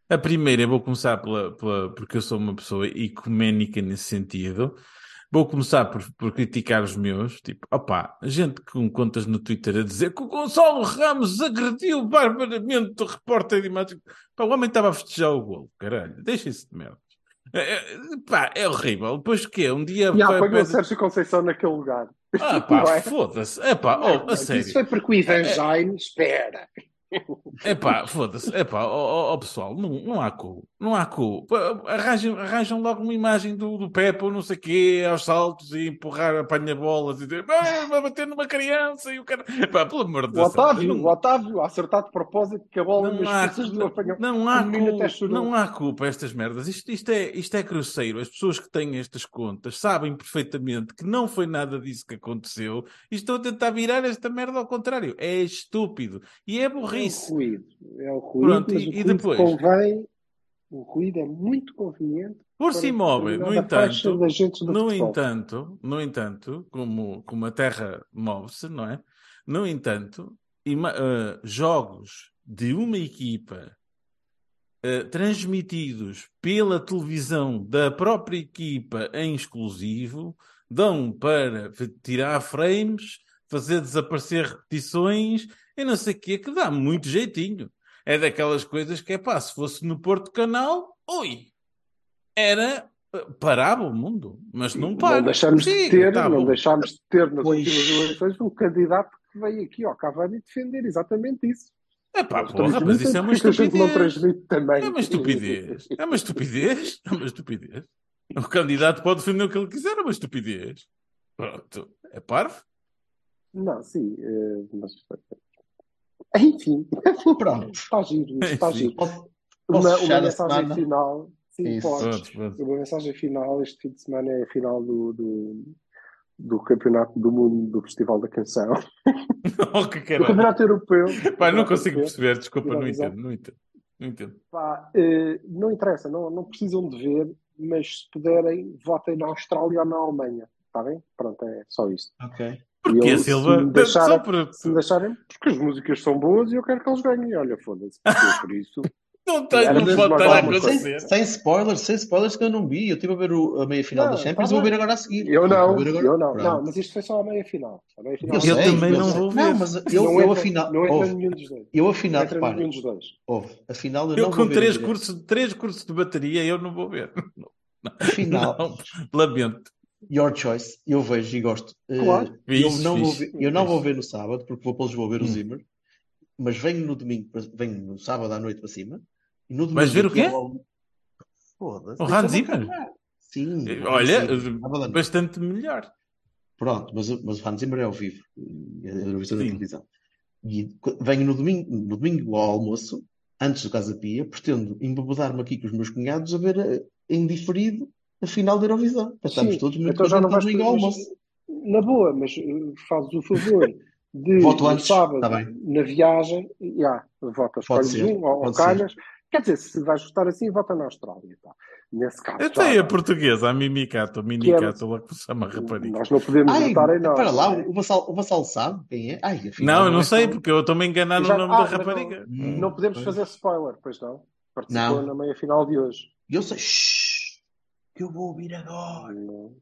A primeira, eu vou começar pela, pela- porque eu sou uma pessoa ecuménica nesse sentido. Vou começar por, por criticar os meus, tipo, opá, gente com contas no Twitter a dizer que o Gonçalo Ramos agrediu barbaramente o repórter de imagem. Pá, o homem estava a festejar o golo, caralho, deixem-se de merda. É, é, pá, é horrível. Depois o quê? Um dia E apanhou vai- o Sérgio Conceição naquele lugar. Ah, pá, é? foda-se. É pá, oh, a sério. Isso foi porque o Ivan Jaime, espera. É pá, foda-se. É pá, ó ó, pessoal, não, não há cu. Não há cu. Arranjam, arranjam logo uma imagem do, do Pepe ou não sei o quê, aos saltos e empurrar, apanha-bolas e dizer, "Ah, vai bater numa criança e o cara. Pá, pelo amor de O Deus. Otávio, não- o Otávio, a acertar de propósito que a bola Não há, do apanhão. não, há O cu- não há culpa estas merdas. Isto, isto, é, isto é grosseiro. As pessoas que têm estas contas sabem perfeitamente que não foi nada disso que aconteceu e estão a tentar virar esta merda ao contrário. É estúpido e é É burrice. o ruído. É o ruído, Pronto, mas e- o ruído depois? convém. O ruído é muito conveniente Por si móvel, no entanto, no futebol. entanto, no entanto, como, como a Terra move-se, não é? No entanto, ima- eh, jogos de uma equipa eh, transmitidos pela televisão da própria equipa em exclusivo dão para tirar frames, fazer desaparecer repetições e não sei o quê, que dá muito jeitinho. É daquelas coisas que é pá, se fosse no Porto Canal, ui, era Parava o mundo, mas não para. Não deixamos de Sim, ter, tá não deixámos de ter nas Pois. últimas eleições um candidato que veio aqui ao Cavani defender exatamente isso. É pá, porra, mas isso é uma gente não estupidez. transmite também. É uma estupidez. É uma estupidez. É uma estupidez. O candidato pode defender o que ele quiser, é uma estupidez. Pronto. É parvo? Não, sim, eh, mas enfim, Pronto. está giro, está giro. Posso, posso Uma, mensagem semana? final, sim, Isso. podes. Pronto, pronto. Uma mensagem final, este fim de semana é a final do, do, do Campeonato do Mundo do Festival da Canção. Oh, que Do caralho. Campeonato Europeu. Pá, não consigo Europeu. perceber, desculpa, não entendo, não entendo. Não entendo. Pá, eh, não interessa, não, não precisam de ver, mas se puderem, votem na Austrália ou na Alemanha. Está bem? Pronto, é só isto. Ok. Porquê, E eu, Silva? se me deixarem- Só por... Se me deixarem, porque as músicas são boas e eu quero que eles ganhem. Olha, foda-se. Porque Por isso. Não Era não pode estar a acontecer. Sem, sem spoilers, sem spoilers que eu não vi. Eu estive a ver o- a meia final Não, da Champions, tá vou ver agora a seguir. Eu não, agora- eu não. Pronto. Não, mas isto foi só a meia final. A meia final Eu, Eu sei, também eu não sei. vou ver. Não, mas eu, não eu entra, afinal. não entra Ouve, nenhum dos dois. eu Não afinal, entra repara. nenhum dos dois. Ouve, afinal eu, Eu não com três cursos, três cursos de bateria, eu não vou ver. Afinal, Não, lamento. Your choice, eu vejo e gosto. Eh, Claro. eu, Fixe, não vou fixe, ver, eu não vou ver no sábado, porque vou para Lisboa ver o Hum. Zimmer, mas venho no domingo, venho no sábado à noite para cima. E no Vais domingo ver o quê? Foda-se, O Hans Zimmer? Sim. Eh, o Olha, noite. bastante melhor. Pronto, mas, mas o Hans Zimmer é ao vivo, é a Eurovisão da televisão. E venho no domingo, no domingo ao almoço, antes do Casa Pia, pretendo embebedar-me aqui com os meus cunhados a ver eh, em diferido a final da Eurovisão. Sim, todos muito então já não vais ao mas- almoço. Na boa, mas eh, fazes o favor de Voto no antes, sábado, tá na viagem, já, vota, Pode escolhes ser, um ou, calhas. Quer dizer, se vais votar assim, vota na Austrália. Tá? Nesse caso, Eu já tenho a portuguesa, a Mimicato, a Minicato, lá que se chama rapariga. Nós não podemos Ai, votar em nós. para lá, não é? o Vassal, o Vassal sabe quem é? Ai, afinal, Não, eu não é sei, porque eu estou-me a enganar no Já- nome ah, da mas não- rapariga. Hum, Não podemos pois. fazer spoiler, pois não? Participou Não. na meia final de hoje. Eu sei, shhh, que eu vou ouvir agora.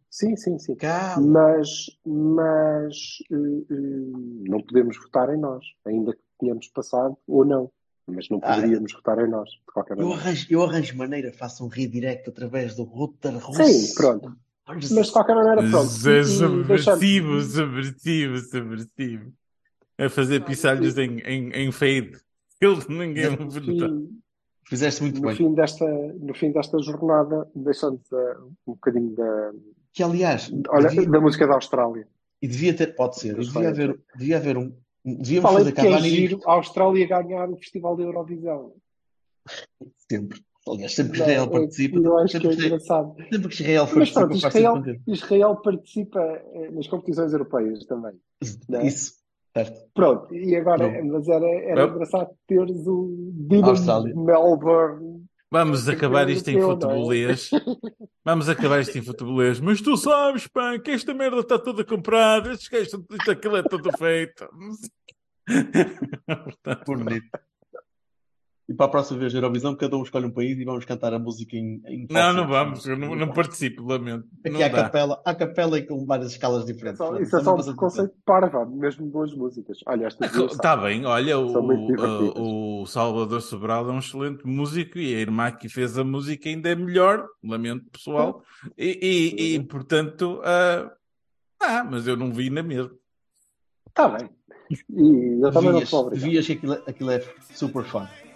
Sim, sim, sim. Calma. Mas, mas eh, eh, não podemos votar em nós, ainda que tenhamos passado ou não. Mas não Ah, poderíamos votar em nós, de qualquer Eu maneira. arranjo, eu arranjo maneira, faço um redirect através do router russo. Sim, pronto. Mas de qualquer maneira, pronto. Subversivo, subversivo, subversivo. A fazer pisalhos em, em, em fade. Ele ninguém votar. Fizeste muito no bem. fim desta, no fim desta jornada, deixando um bocadinho da, Que aliás, olha, devia, da música da Austrália. e devia ter, pode ser, Mas devia haver, devia haver um. Devíamos Falei fazer que é Cavani giro a Austrália ganhar o Festival da Eurovisão. sempre. Aliás, sempre que Não, Israel é- participa, eu acho que sempre é que engraçado. sempre que Israel Mas participa, pronto, faz Israel, Israel participa eh, nas competições europeias também. contente. Não é? Isso, certo. Pronto, e agora, Não. mas era, era Não. engraçado teres o Dinamo de Melbourne. Vamos acabar isto em é? futebolês. Vamos acabar isto em futebolês. Mas tu sabes, pá, que esta merda está toda comprada. Estes gajos, isto aquilo é tudo feito. Portanto, Bonito. E para a próxima vez, Eurovisão, cada um escolhe um país e vamos cantar a música em, em Não, não vamos. Eu não, não participo, lamento. Aqui Não há dá. capela, há capela e com várias escalas diferentes. só- isso é só um coisa preconceito parva, mesmo boas músicas. Olha, esta duas Está bem, olha, o, divertidas. o, Salvador Sobral é um excelente músico e a irmã que fez a música ainda é melhor, lamento pessoal, e, e, e, portanto, ah, ah, mas eu não vi na mesma. Está bem. E eu também não Devias, sou obrigado. devias que aquilo, aquilo é super fun.